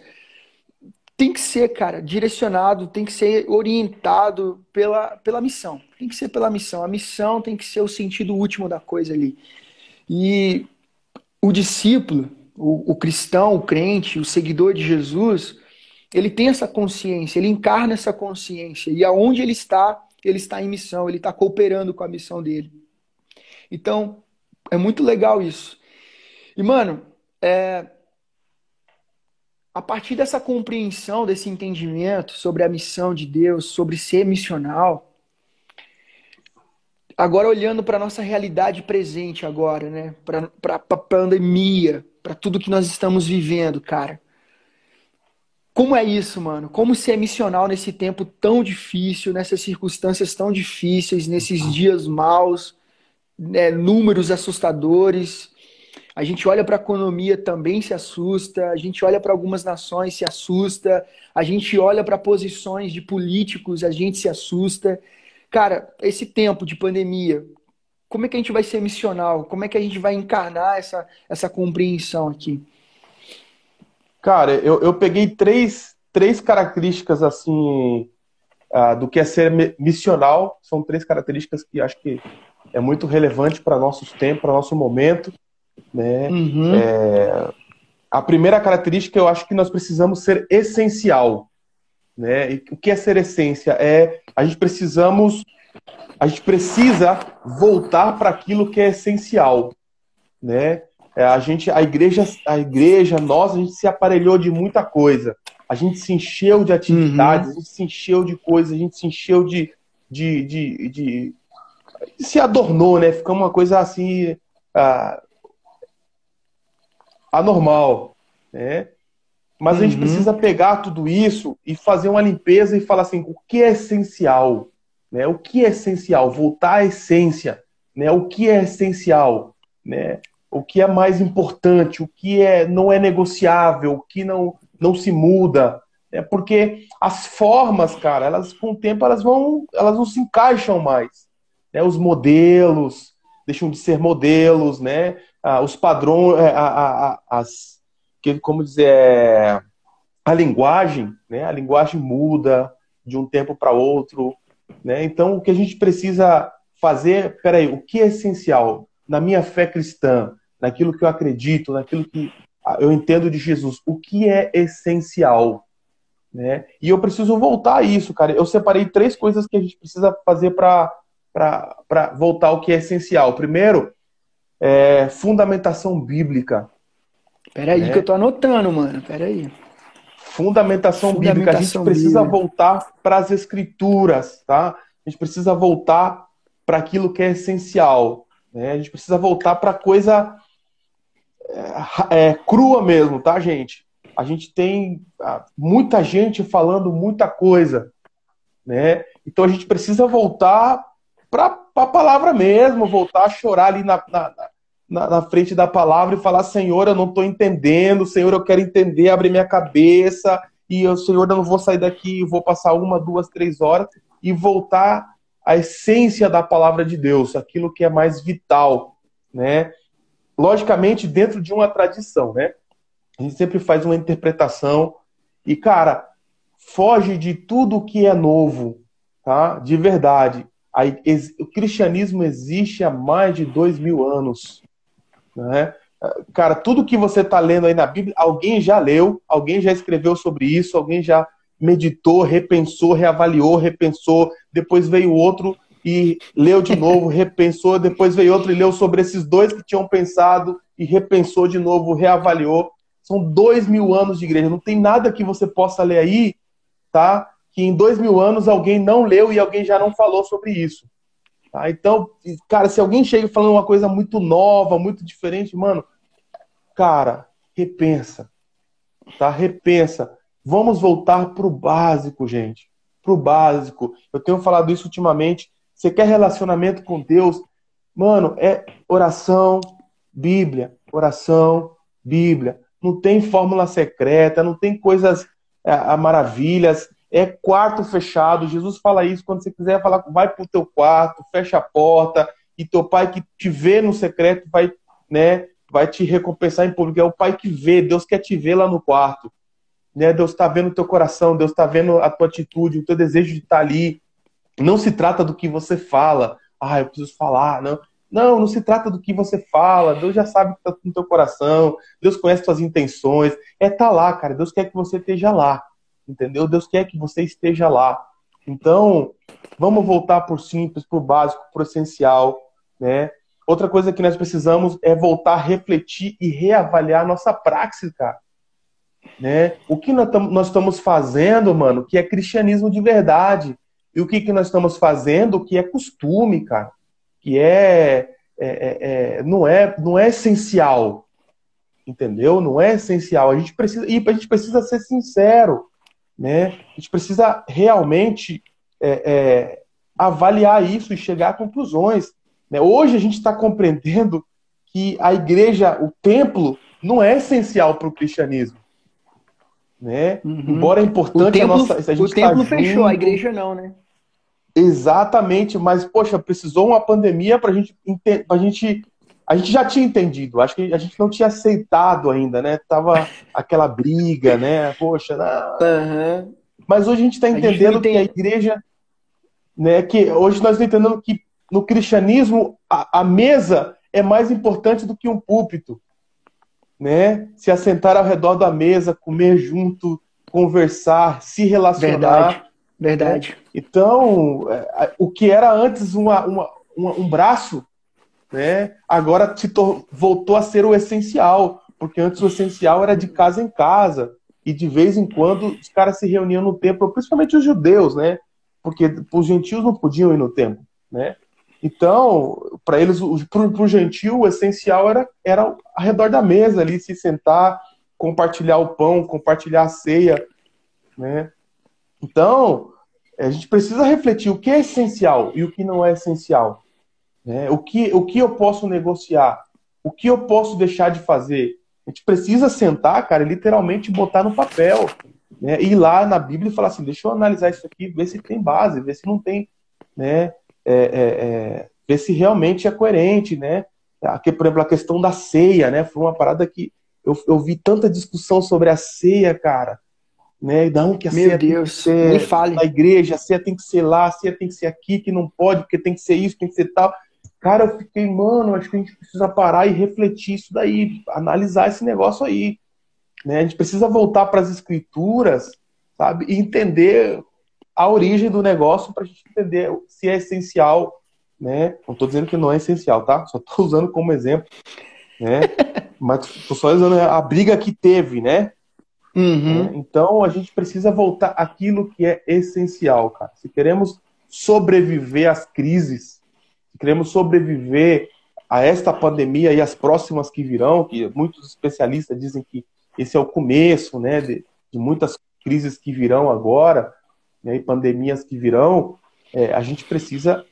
tem que ser, cara, direcionado, tem que ser orientado pela, pela missão. Tem que ser pela missão. A missão tem que ser o sentido último da coisa ali. E o discípulo, o, o cristão, o crente, o seguidor de Jesus, ele tem essa consciência, ele encarna essa consciência. E aonde ele está, ele está em missão, ele está cooperando com a missão dele. Então, é muito legal isso. E, mano, é... a partir dessa compreensão, desse entendimento sobre a missão de Deus, sobre ser missional, agora olhando para a nossa realidade presente agora, né? Para a pandemia, para tudo que nós estamos vivendo, cara. Como é isso, mano? Como ser missional nesse tempo tão difícil, nessas circunstâncias tão difíceis, nesses dias maus, né, números assustadores. A gente olha para a economia também se assusta, a gente olha para algumas nações se assusta, a gente olha para posições de políticos, a gente se assusta. Cara, esse tempo de pandemia, como é que a gente vai ser missional? Como é que a gente vai encarnar essa, essa compreensão aqui? Cara, eu, eu peguei três, três características assim uh, do que é ser missional. São três características que acho que é muito relevante para nossos tempos, para nosso momento. Né? Uhum. É, a primeira característica eu acho que nós precisamos ser essencial. Né? E o que é ser essência? É a gente precisamos a gente precisa voltar para aquilo que é essencial, né? É, a gente, a igreja, a igreja, nós, a gente se aparelhou de muita coisa. A gente se encheu de atividades, uhum. a gente se encheu de coisas, a gente se encheu de, de, de, de se adornou, né? Ficou uma coisa assim uh, anormal, né? Mas a gente uhum. precisa pegar tudo isso e fazer uma limpeza e falar assim, o que é essencial, né? O que é essencial? Voltar à essência, né? O que é essencial, né? o que é mais importante, o que é, não é negociável, o que não, não se muda. É porque as formas, cara, elas com o tempo elas vão, elas não se encaixam mais. Né? Os modelos deixam de ser modelos, né? Ah, os padrões, é, as, que, como dizer, é, a linguagem, né? A linguagem muda de um tempo para outro, né? Então o que a gente precisa fazer, peraí, o que é essencial na minha fé cristã? naquilo que eu acredito, naquilo que eu entendo de Jesus, o que é essencial, né? E eu preciso voltar a isso, cara. Eu separei três coisas que a gente precisa fazer para voltar ao que é essencial. Primeiro, é fundamentação bíblica. Peraí né? que eu tô anotando, mano. Peraí. Fundamentação, Fundamentação bíblica. A gente precisa bíblica. voltar para as escrituras, tá? A gente precisa voltar para aquilo que é essencial. Né? A gente precisa voltar para coisa é, é, crua mesmo, tá, gente? A gente tem ah, muita gente falando muita coisa, né? Então a gente precisa voltar para a palavra mesmo, voltar a chorar ali na, na, na, na, frente da palavra e falar: Senhor, eu não estou entendendo, Senhor, eu quero entender, abrir minha cabeça, e eu, Senhor, eu não vou sair daqui, vou passar uma, duas, três horas e voltar à essência da palavra de Deus, aquilo que é mais vital, né? logicamente dentro de uma tradição, né? A gente sempre faz uma interpretação e, cara, foge de tudo que é novo, tá? De verdade. o cristianismo existe há mais de dois mil anos, né? Cara, tudo que você está lendo aí na Bíblia, alguém já leu, alguém já escreveu sobre isso, alguém já meditou, repensou, reavaliou, repensou, depois veio outro e leu de novo, <laughs> repensou, depois veio outro e leu sobre esses dois que tinham pensado e repensou de novo, reavaliou. São dois mil anos de igreja. Não tem nada que você possa ler aí, tá? Que em dois mil anos alguém não leu e alguém já não falou sobre isso. Tá? Então, cara, se alguém chega falando uma coisa muito nova, muito diferente, mano, cara, repensa. Tá? Repensa. Vamos voltar pro básico, gente. Pro básico. Eu tenho falado isso ultimamente você quer relacionamento com Deus? Mano, é oração, Bíblia, oração, Bíblia. Não tem fórmula secreta, não tem coisas é, maravilhas. É quarto fechado. Jesus fala isso quando você quiser falar, vai pro teu quarto, fecha a porta e teu pai que te vê no secreto vai, né, vai te recompensar em público. É o pai que vê, Deus quer te ver lá no quarto. Né? Deus está vendo o teu coração, Deus está vendo a tua atitude, o teu desejo de estar tá ali. Não se trata do que você fala. Ah, eu preciso falar. Não. Não, não se trata do que você fala. Deus já sabe o que está no teu coração. Deus conhece suas intenções. É tá lá, cara. Deus quer que você esteja lá. Entendeu? Deus quer que você esteja lá. Então, vamos voltar por simples, por básico, por essencial, né? Outra coisa que nós precisamos é voltar a refletir e reavaliar nossa praxis, cara. Né? O que nós estamos fazendo, mano, que é cristianismo de verdade. E o que, que nós estamos fazendo que é costume, cara. Que é, é, é, é, não, é não é essencial. Entendeu? Não é essencial. A gente precisa, e a gente precisa ser sincero. Né? A gente precisa realmente é, é, avaliar isso e chegar a conclusões. Né? Hoje a gente está compreendendo que a igreja, o templo, não é essencial para o cristianismo. Né? Uhum. Embora é importante templo, a nossa. A gente o templo tá fechou, a igreja não, né? Exatamente, mas poxa, precisou uma pandemia para gente, a gente. A gente já tinha entendido, acho que a gente não tinha aceitado ainda, né? Tava <laughs> aquela briga, né? Poxa, não. Uhum. mas hoje a gente está entendendo a gente que a igreja, né? Que hoje nós estamos entendendo que no cristianismo a, a mesa é mais importante do que um púlpito, né? Se assentar ao redor da mesa, comer junto, conversar, se relacionar. Verdade. Verdade. Né? Então, é, o que era antes uma, uma, uma, um braço, né, agora voltou a ser o essencial, porque antes o essencial era de casa em casa, e de vez em quando os caras se reuniam no templo, principalmente os judeus, né, porque os gentios não podiam ir no templo, né. Então, para eles, para o gentil, o essencial era, era ao redor da mesa ali, se sentar, compartilhar o pão, compartilhar a ceia, né. Então, a gente precisa refletir o que é essencial e o que não é essencial. Né? O, que, o que eu posso negociar? O que eu posso deixar de fazer? A gente precisa sentar, cara, e literalmente botar no papel. Né? Ir lá na Bíblia e falar assim: deixa eu analisar isso aqui, ver se tem base, ver se não tem. Né? É, é, é, ver se realmente é coerente. Né? Aqui, por exemplo, a questão da ceia, né? Foi uma parada que eu, eu vi tanta discussão sobre a ceia, cara né? Não, que a Meu ceia Deus, tem que ser me fale. na igreja, a ceia tem que ser lá, a ceia tem que ser aqui, que não pode, porque tem que ser isso, tem que ser tal. Cara, eu fiquei, mano, acho que a gente precisa parar e refletir isso daí, analisar esse negócio aí. Né? A gente precisa voltar para as escrituras, sabe? E entender a origem do negócio para a gente entender se é essencial, né? Não estou dizendo que não é essencial, tá? Só estou <laughs> usando como exemplo, né? Mas estou só usando a briga que teve, né? Uhum. Né? Então a gente precisa voltar aquilo que é essencial, cara. Se queremos sobreviver às crises, se queremos sobreviver a esta pandemia e as próximas que virão, que muitos especialistas dizem que esse é o começo, né, de, de muitas crises que virão agora, né, e pandemias que virão, é, a gente precisa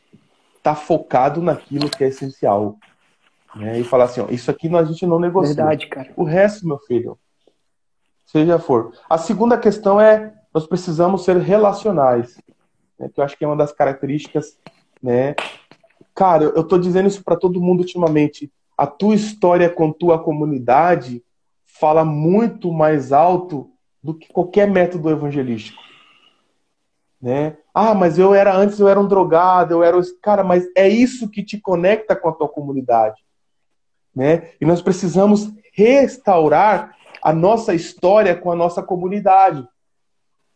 estar tá focado naquilo que é essencial. Né, e falar assim, ó, isso aqui a gente não negocia. Verdade, cara. O resto, meu filho, seja for. A segunda questão é nós precisamos ser relacionais, né, que eu acho que é uma das características, né? Cara, eu estou dizendo isso para todo mundo ultimamente. A tua história com tua comunidade fala muito mais alto do que qualquer método evangelístico. Né? Ah, mas eu era antes eu era um drogado, eu era cara, mas é isso que te conecta com a tua comunidade, né? E nós precisamos restaurar a nossa história com a nossa comunidade,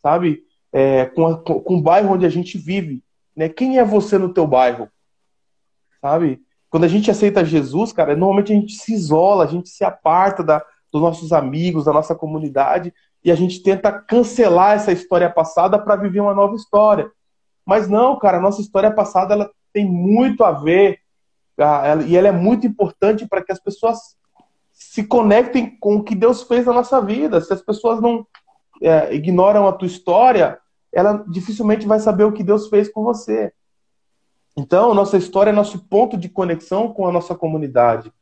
sabe? É, com, a, com o bairro onde a gente vive. Né? Quem é você no teu bairro? Sabe? Quando a gente aceita Jesus, cara, normalmente a gente se isola, a gente se aparta da, dos nossos amigos, da nossa comunidade, e a gente tenta cancelar essa história passada para viver uma nova história. Mas não, cara, a nossa história passada ela tem muito a ver, e ela é muito importante para que as pessoas se conectem com o que Deus fez na nossa vida. Se as pessoas não é, ignoram a tua história, ela dificilmente vai saber o que Deus fez com você. Então, nossa história é nosso ponto de conexão com a nossa comunidade.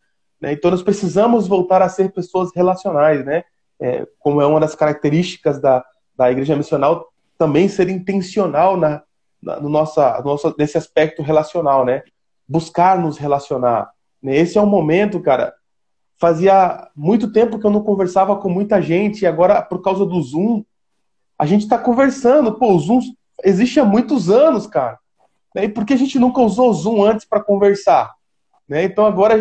Né? Então, nós precisamos voltar a ser pessoas relacionais, né? É, como é uma das características da, da igreja missional, também ser intencional na, na, no nossa, nosso, nesse aspecto relacional, né? Buscar nos relacionar. Né? Esse é um momento, cara, fazia muito tempo que eu não conversava com muita gente e agora, por causa do Zoom, a gente está conversando. Pô, o Zoom existe há muitos anos, cara. Né? E por que a gente nunca usou o Zoom antes para conversar? Né? Então agora,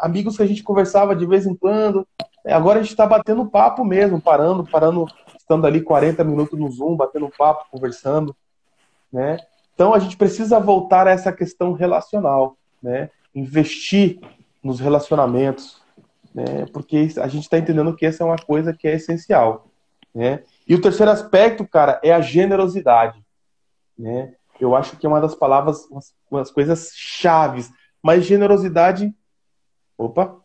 amigos que a gente conversava de vez em quando, né? agora a gente está batendo papo mesmo, parando, parando, estando ali 40 minutos no Zoom, batendo papo, conversando. Né? Então a gente precisa voltar a essa questão relacional, né? investir nos relacionamentos, né? porque a gente está entendendo que essa é uma coisa que é essencial. Né? E o terceiro aspecto, cara, é a generosidade. Né? Eu acho que é uma das palavras, uma das coisas chaves. Mas generosidade. Opa!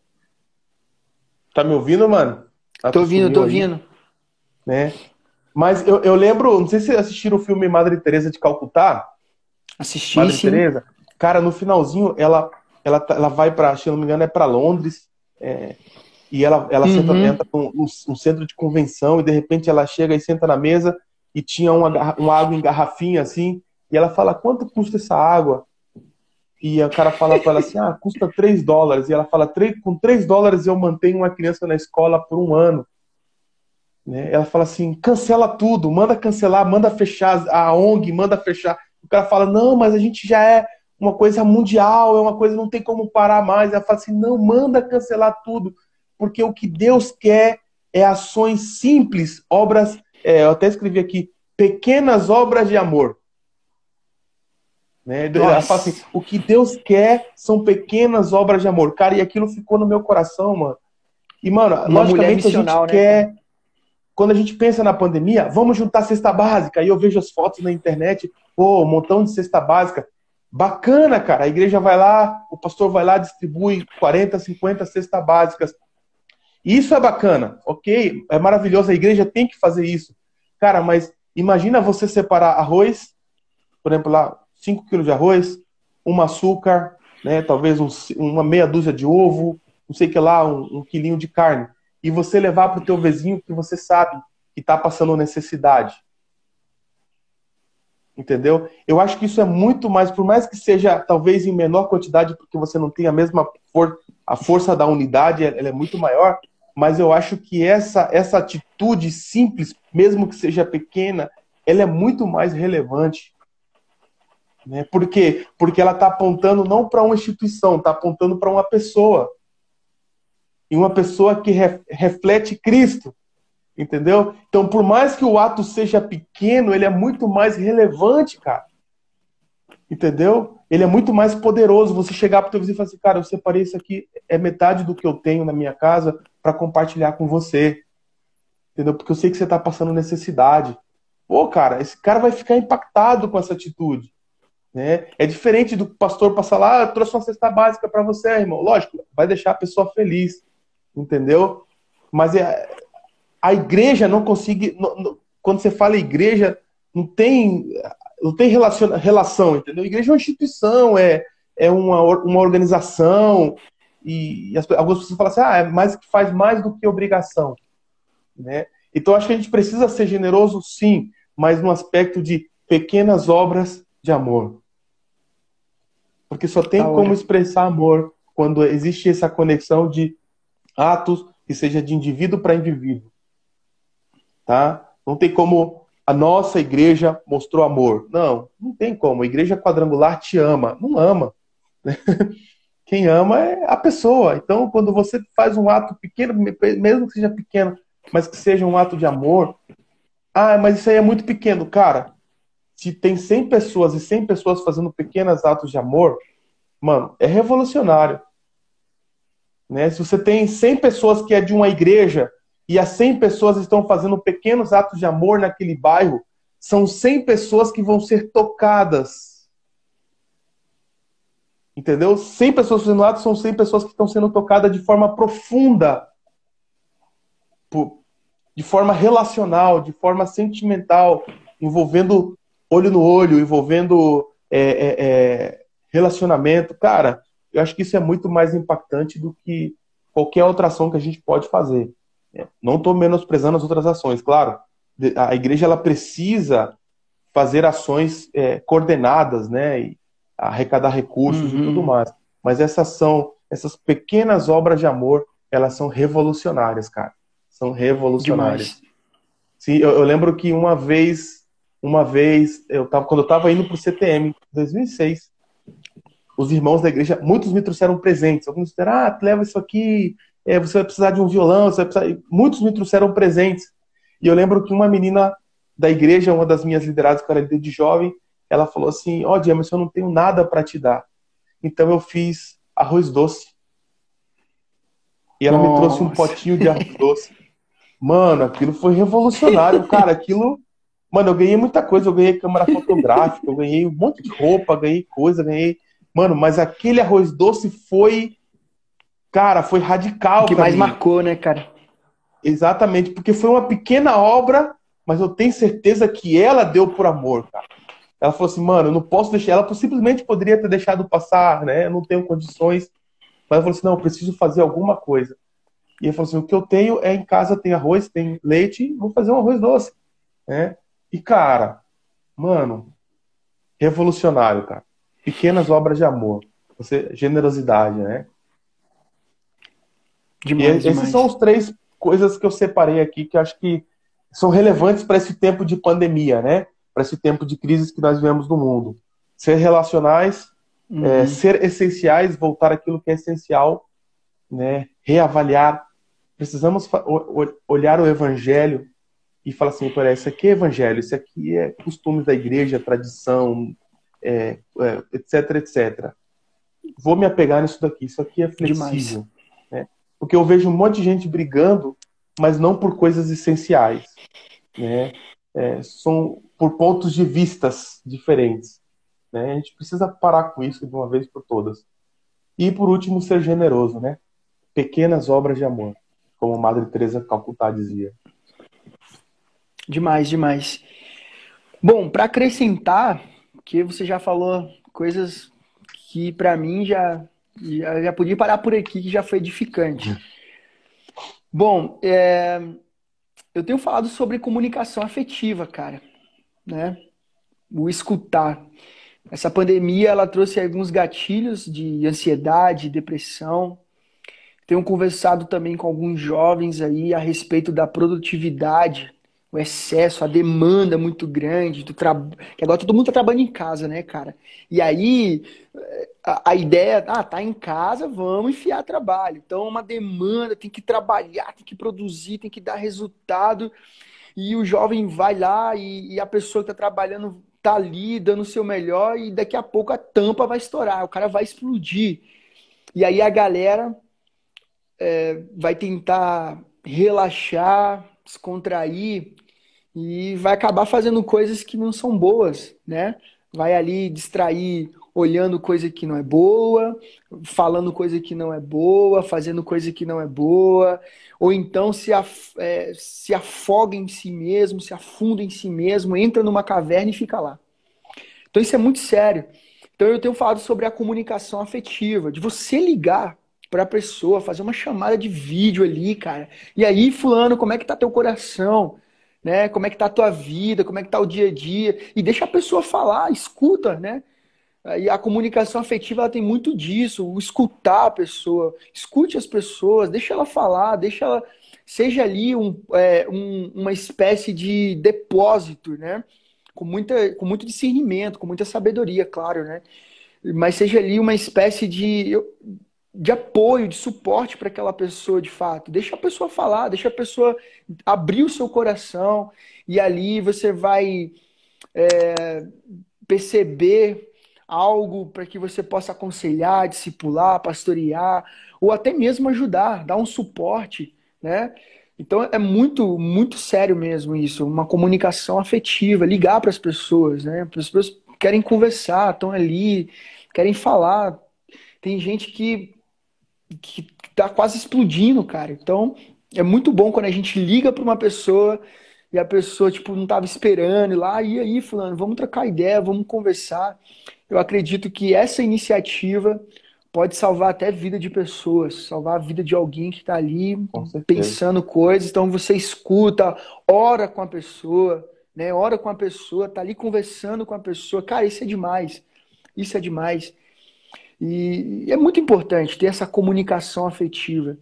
Tá me ouvindo, mano? Ah, tô ouvindo, tô ouvindo. Né? Mas eu, eu lembro, não sei se vocês assistiram o filme Madre Teresa de Calcutá. Assisti, Madre sim. Teresa. Cara, no finalzinho, ela, ela, tá, ela vai para, se não me engano, é para Londres. É, e ela, ela uhum. senta, entra num, num, centro de convenção e de repente ela chega e senta na mesa e tinha uma, uma água em garrafinha assim. E ela fala: quanto custa essa água? E o cara fala para ela assim: ah, custa 3 dólares. E ela fala: com 3 dólares eu mantenho uma criança na escola por um ano. Né? Ela fala assim: cancela tudo, manda cancelar, manda fechar a ONG, manda fechar. O cara fala: não, mas a gente já é uma coisa mundial, é uma coisa não tem como parar mais. Ela fala assim: não, manda cancelar tudo, porque o que Deus quer é ações simples, obras. É, eu até escrevi aqui: pequenas obras de amor. Né? Ela fala assim: o que Deus quer são pequenas obras de amor. Cara, e aquilo ficou no meu coração, mano. E, mano, Uma logicamente a gente né, quer. Quando a gente pensa na pandemia, vamos juntar cesta básica. E eu vejo as fotos na internet, pô, um montão de cesta básica. Bacana, cara. A igreja vai lá, o pastor vai lá, distribui 40, 50 cestas básicas. Isso é bacana, ok? É maravilhoso. A igreja tem que fazer isso. Cara, mas imagina você separar arroz, por exemplo, lá, 5 quilos de arroz, um açúcar, né, talvez um, uma meia dúzia de ovo, não sei que lá, um, um quilinho de carne. E você levar para o teu vizinho que você sabe que está passando necessidade. Entendeu? Eu acho que isso é muito mais, por mais que seja talvez em menor quantidade, porque você não tem a mesma for a força da unidade, ela é muito maior, mas eu acho que essa, essa atitude simples, mesmo que seja pequena, ela é muito mais relevante né? Por quê? Porque ela está apontando não para uma instituição, está apontando para uma pessoa. E uma pessoa que re reflete Cristo. Entendeu? Então, por mais que o ato seja pequeno, ele é muito mais relevante, cara. Entendeu? Ele é muito mais poderoso. Você chegar para o teu vizinho e falar assim, cara, eu separei isso aqui, é metade do que eu tenho na minha casa para compartilhar com você. Entendeu? Porque eu sei que você está passando necessidade. Pô, cara, esse cara vai ficar impactado com essa atitude. Né? É diferente do pastor passar lá, ah, trouxe uma cesta básica para você, irmão. Lógico, vai deixar a pessoa feliz, entendeu? Mas é, a igreja não consegue. Não, não, quando você fala igreja, não tem, não tem relaciona, relação, entendeu? A igreja é uma instituição, é, é uma, uma organização. E, e as, algumas pessoas falam assim: ah, é mais faz mais do que obrigação. Né? Então acho que a gente precisa ser generoso, sim, mas no aspecto de pequenas obras de amor. Porque só tem tá como expressar amor quando existe essa conexão de atos que seja de indivíduo para indivíduo. Tá? Não tem como a nossa igreja mostrou amor. Não, não tem como. A igreja quadrangular te ama. Não ama. <laughs> Quem ama é a pessoa. Então, quando você faz um ato pequeno, mesmo que seja pequeno, mas que seja um ato de amor, ah, mas isso aí é muito pequeno. Cara, se tem 100 pessoas e 100 pessoas fazendo pequenos atos de amor, mano, é revolucionário. Né? Se você tem 100 pessoas que é de uma igreja e as 100 pessoas estão fazendo pequenos atos de amor naquele bairro, são 100 pessoas que vão ser tocadas. Entendeu? 100 pessoas fazendo atos são 100 pessoas que estão sendo tocadas de forma profunda, de forma relacional, de forma sentimental, envolvendo olho no olho, envolvendo é, é, é, relacionamento, cara, eu acho que isso é muito mais impactante do que qualquer outra ação que a gente pode fazer. É, não estou menosprezando as outras ações, claro. A igreja ela precisa fazer ações é, coordenadas, né, e arrecadar recursos uhum. e tudo mais. Mas essas são essas pequenas obras de amor, elas são revolucionárias, cara. São revolucionárias. Demais. Sim, eu, eu lembro que uma vez uma vez, eu tava, quando eu estava indo para o CTM, em 2006, os irmãos da igreja, muitos me trouxeram presentes. Alguns disseram, ah, leva isso aqui, é, você vai precisar de um violão, precisar... muitos me trouxeram presentes. E eu lembro que uma menina da igreja, uma das minhas lideradas, que era líder de jovem, ela falou assim, ó, oh, Jamerson, eu não tenho nada para te dar. Então eu fiz arroz doce. E ela Nossa. me trouxe um potinho de arroz doce. Mano, aquilo foi revolucionário, cara. Aquilo. Mano, eu ganhei muita coisa. Eu ganhei câmera fotográfica, eu ganhei um monte de roupa, ganhei coisa, ganhei. Mano, mas aquele arroz doce foi. Cara, foi radical. O que mais mim. marcou, né, cara? Exatamente, porque foi uma pequena obra, mas eu tenho certeza que ela deu por amor, cara. Ela falou assim, mano, eu não posso deixar. Ela simplesmente poderia ter deixado passar, né? Eu não tenho condições. Mas ela falou assim, não, eu preciso fazer alguma coisa. E ele falou assim: o que eu tenho é em casa tem arroz, tem leite, vou fazer um arroz doce. Né? E, cara, mano, revolucionário, cara. Pequenas obras de amor. Você, generosidade, né? Demais, esses demais. são os três coisas que eu separei aqui que acho que são relevantes para esse tempo de pandemia, né? Para esse tempo de crises que nós vivemos no mundo. Ser relacionais, uhum. é, ser essenciais, voltar aquilo que é essencial, né? Reavaliar precisamos olhar o evangelho e falar assim, para isso aqui é evangelho, isso aqui é costumes da igreja, tradição, é, é, etc, etc. Vou me apegar nisso daqui, isso aqui é flexível. Né? Porque eu vejo um monte de gente brigando, mas não por coisas essenciais. Né? É, são por pontos de vistas diferentes. Né? A gente precisa parar com isso de uma vez por todas. E por último, ser generoso, né? Pequenas obras de amor como Madre Teresa Calcutá dizia. Demais, demais. Bom, para acrescentar, que você já falou coisas que para mim já, já, já podia parar por aqui, que já foi edificante. Bom, é, eu tenho falado sobre comunicação afetiva, cara, né? O escutar. Essa pandemia ela trouxe alguns gatilhos de ansiedade, depressão, tenho conversado também com alguns jovens aí a respeito da produtividade, o excesso, a demanda muito grande, do tra... que agora todo mundo tá trabalhando em casa, né, cara? E aí a, a ideia, ah, tá em casa, vamos enfiar trabalho. Então, é uma demanda, tem que trabalhar, tem que produzir, tem que dar resultado. E o jovem vai lá e, e a pessoa que está trabalhando tá ali dando o seu melhor e daqui a pouco a tampa vai estourar, o cara vai explodir. E aí a galera é, vai tentar relaxar, descontrair e vai acabar fazendo coisas que não são boas, né? Vai ali distrair olhando coisa que não é boa, falando coisa que não é boa, fazendo coisa que não é boa, ou então se, af é, se afoga em si mesmo, se afunda em si mesmo, entra numa caverna e fica lá. Então isso é muito sério. Então eu tenho falado sobre a comunicação afetiva, de você ligar para a pessoa, fazer uma chamada de vídeo ali, cara. E aí, fulano, como é que tá teu coração? Né? Como é que tá a tua vida? Como é que tá o dia a dia? E deixa a pessoa falar, escuta, né? E a comunicação afetiva ela tem muito disso, escutar a pessoa, escute as pessoas, deixa ela falar, deixa ela seja ali um, é, um, uma espécie de depósito, né? Com, muita, com muito discernimento, com muita sabedoria, claro, né? Mas seja ali uma espécie de de apoio, de suporte para aquela pessoa de fato. Deixa a pessoa falar, deixa a pessoa abrir o seu coração e ali você vai é, perceber algo para que você possa aconselhar, discipular, pastorear ou até mesmo ajudar, dar um suporte, né? Então é muito, muito sério mesmo isso, uma comunicação afetiva, ligar para as pessoas, né? As pessoas querem conversar, estão ali, querem falar. Tem gente que que tá quase explodindo, cara. Então, é muito bom quando a gente liga para uma pessoa e a pessoa, tipo, não tava esperando, e lá, e aí, fulano, vamos trocar ideia, vamos conversar. Eu acredito que essa iniciativa pode salvar até vida de pessoas, salvar a vida de alguém que está ali pensando coisas. Então você escuta, ora com a pessoa, né? Ora com a pessoa, tá ali conversando com a pessoa. Cara, isso é demais. Isso é demais. E, é muito importante ter essa comunicação afetiva.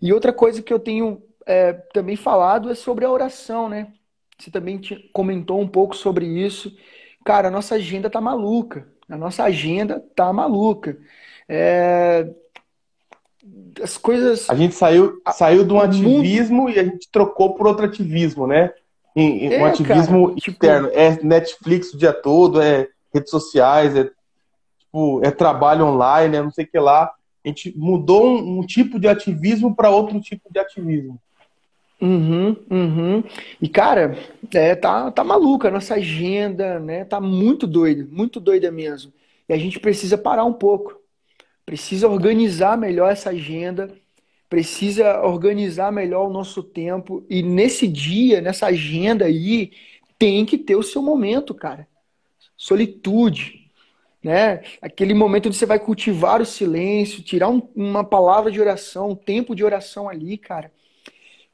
E outra coisa que eu tenho é, também falado é sobre a oração, né? Você também comentou um pouco sobre isso. Cara, a nossa agenda tá maluca. A nossa agenda tá maluca. É... As coisas. A gente saiu, saiu de um ativismo mundo... e a gente trocou por outro ativismo, né? Em, é, um ativismo cara, interno. Tipo... É Netflix o dia todo, é redes sociais, é, tipo, é trabalho online, é não sei o que lá. A gente mudou um, um tipo de ativismo para outro tipo de ativismo. Uhum, uhum. E, cara, é, tá, tá maluca a nossa agenda, né? Tá muito doida, muito doida mesmo. E a gente precisa parar um pouco. Precisa organizar melhor essa agenda, precisa organizar melhor o nosso tempo. E nesse dia, nessa agenda aí, tem que ter o seu momento, cara. Solitude, né? Aquele momento onde você vai cultivar o silêncio, tirar um, uma palavra de oração, um tempo de oração ali, cara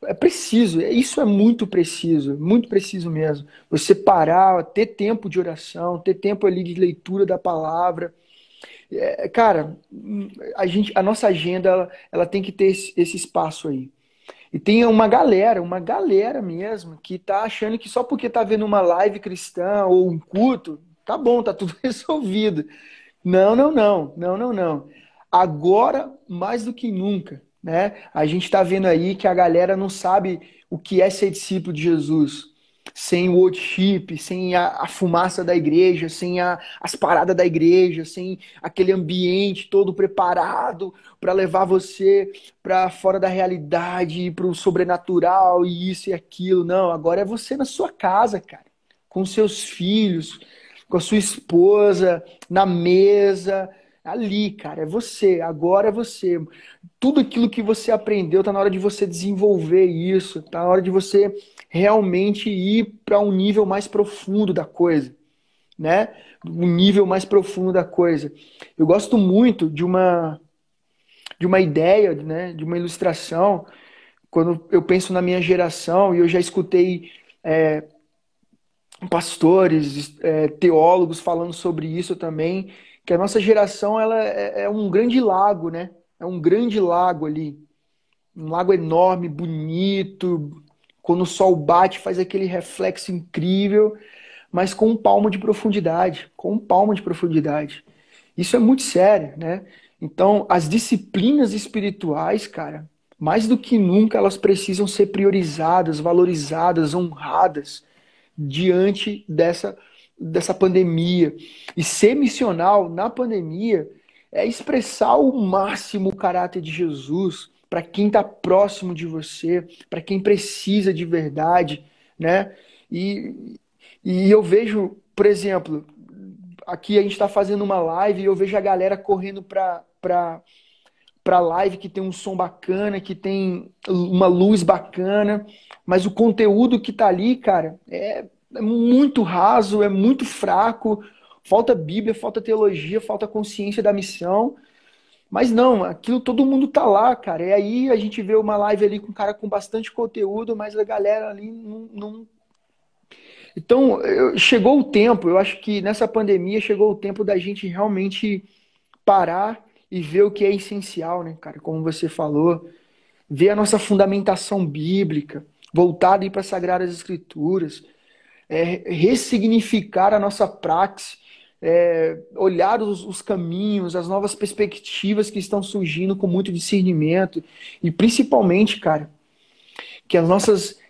é preciso, isso é muito preciso, muito preciso mesmo. Você parar, ter tempo de oração, ter tempo ali de leitura da palavra. É, cara, a, gente, a nossa agenda ela, ela tem que ter esse, esse, espaço aí. E tem uma galera, uma galera mesmo, que tá achando que só porque tá vendo uma live cristã ou um culto, tá bom, tá tudo <laughs> resolvido. Não, não, não, não, não, não. Agora, mais do que nunca, né? A gente está vendo aí que a galera não sabe o que é ser discípulo de Jesus sem o worship, sem a, a fumaça da igreja, sem a, as paradas da igreja, sem aquele ambiente todo preparado para levar você para fora da realidade, para o sobrenatural e isso e aquilo. Não, agora é você na sua casa, cara, com seus filhos, com a sua esposa, na mesa, ali, cara, é você, agora é você. Tudo aquilo que você aprendeu, tá na hora de você desenvolver isso, tá na hora de você realmente ir para um nível mais profundo da coisa, né? Um nível mais profundo da coisa. Eu gosto muito de uma de uma ideia, né, de uma ilustração, quando eu penso na minha geração, e eu já escutei é, pastores, é, teólogos falando sobre isso também, que a nossa geração ela é, é um grande lago, né? É um grande lago ali. Um lago enorme, bonito. Quando o sol bate, faz aquele reflexo incrível, mas com um palmo de profundidade. Com um palmo de profundidade. Isso é muito sério, né? Então, as disciplinas espirituais, cara, mais do que nunca, elas precisam ser priorizadas, valorizadas, honradas diante dessa dessa pandemia. E ser missional na pandemia é expressar o máximo o caráter de Jesus para quem está próximo de você, para quem precisa de verdade, né? E, e eu vejo, por exemplo, aqui a gente está fazendo uma live e eu vejo a galera correndo para para live que tem um som bacana, que tem uma luz bacana, mas o conteúdo que tá ali, cara, é é muito raso, é muito fraco, falta Bíblia, falta teologia, falta consciência da missão. Mas não, aquilo todo mundo tá lá, cara. E aí a gente vê uma live ali com um cara com bastante conteúdo, mas a galera ali não. não... Então, chegou o tempo, eu acho que nessa pandemia chegou o tempo da gente realmente parar e ver o que é essencial, né, cara? Como você falou, ver a nossa fundamentação bíblica, voltada para as Sagradas Escrituras, é, ressignificar a nossa praxe, é, olhar os, os, caminhos, as novas perspectivas que estão surgindo com muito discernimento e principalmente, cara, que as nossas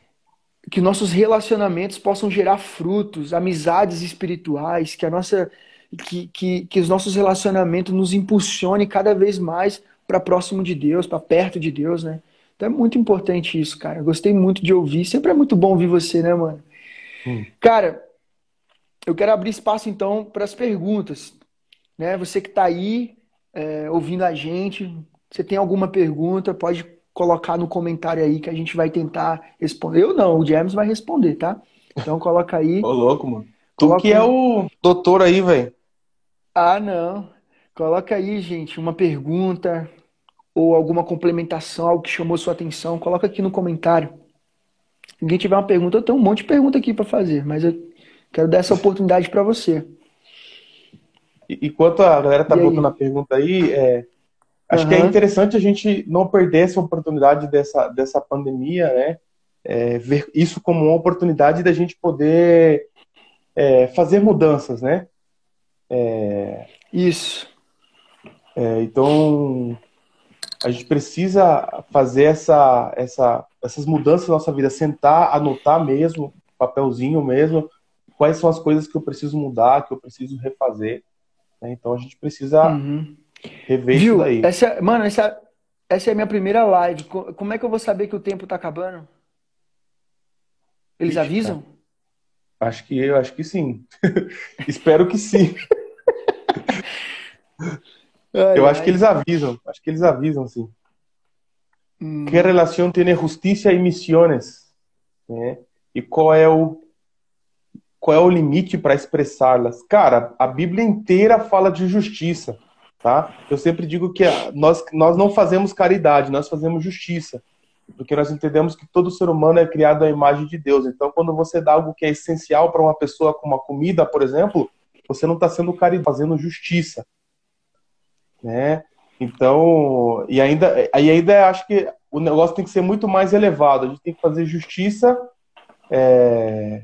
que nossos relacionamentos possam gerar frutos, amizades espirituais, que a nossa que, que, que os nossos relacionamentos nos impulsione cada vez mais para próximo de Deus, para perto de Deus, né? Então é muito importante isso, cara. Eu gostei muito de ouvir. Sempre é muito bom ouvir você, né, mano? Hum. Cara, eu quero abrir espaço então para as perguntas. Né? Você que está aí é, ouvindo a gente, você tem alguma pergunta, pode colocar no comentário aí que a gente vai tentar responder. Eu não, o James vai responder, tá? Então coloca aí. Ô, louco, mano. Tu que é o doutor aí, velho. Ah, não. Coloca aí, gente, uma pergunta ou alguma complementação, algo que chamou sua atenção, coloca aqui no comentário ninguém tiver uma pergunta, eu tenho um monte de pergunta aqui para fazer, mas eu quero dar essa oportunidade para você. Enquanto a galera tá botando a pergunta aí, é, acho uhum. que é interessante a gente não perder essa oportunidade dessa, dessa pandemia, né? É, ver isso como uma oportunidade da gente poder é, fazer mudanças, né? É, Isso. é, então, a gente precisa fazer essa, essa, essas mudanças na nossa vida, sentar, anotar mesmo, papelzinho mesmo, quais são as coisas que eu preciso mudar, que eu preciso refazer. né? Então, a gente precisa Uhum. rever Viu? isso daí. Essa, mano, essa, essa é a minha primeira live. Co- Como é que eu vou saber que o tempo tá acabando? Eles Ixi, avisam? Acho que eu acho que sim. <laughs> Espero que sim. <laughs> Ai, Eu acho que eles avisam. Acho que eles avisam, sim. Hum. Que relação tem justiça e missões? Né? E qual é o qual é o limite para expressá-las? Cara, a Bíblia inteira fala de justiça, tá? Eu sempre digo que nós nós não fazemos caridade, nós fazemos justiça, porque nós entendemos que todo ser humano é criado à imagem de Deus. Então, quando você dá algo que é essencial para uma pessoa, como a comida, por exemplo, você não está sendo caridade, fazendo justiça, né? Então, e ainda, aí ainda acho que o negócio tem que ser muito mais elevado. A gente tem que fazer justiça, é,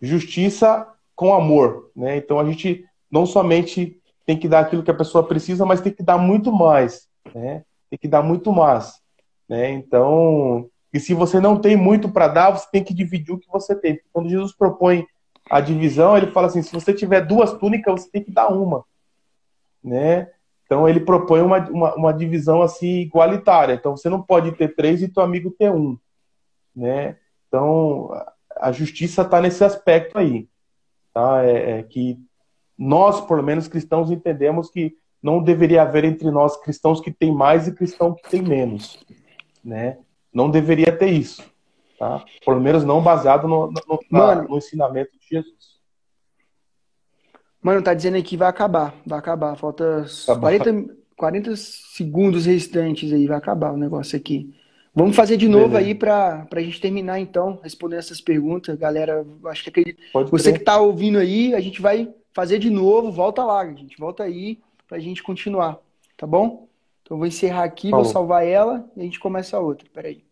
justiça com amor, né? Então a gente não somente tem que dar aquilo que a pessoa precisa, mas tem que dar muito mais, né? Tem que dar muito mais, né? Então, e se você não tem muito para dar, você tem que dividir o que você tem. Quando Jesus propõe a divisão, ele fala assim: se você tiver duas túnicas, você tem que dar uma, né? Então ele propõe uma, uma, uma divisão assim igualitária. Então você não pode ter três e teu amigo ter um, né? Então a justiça está nesse aspecto aí, tá? É, é que nós, por menos cristãos, entendemos que não deveria haver entre nós cristãos que têm mais e cristãos que têm menos, né? Não deveria ter isso, tá? Por menos não baseado no, no, na- Mano. no ensinamento de Jesus. Mano, tá dizendo aqui que vai acabar. Vai acabar. Falta Tá bom. 40, 40 segundos restantes aí. Vai acabar o negócio aqui. Vamos fazer de novo Beleza. aí pra, pra gente terminar, então, respondendo essas perguntas. Galera, acho que aquele, Pode você crer. que tá ouvindo aí, a gente vai fazer de novo. Volta lá, gente. Volta aí pra gente continuar. Tá bom? Então eu vou encerrar aqui, vou Falou. salvar ela e a gente começa a outra. Peraí.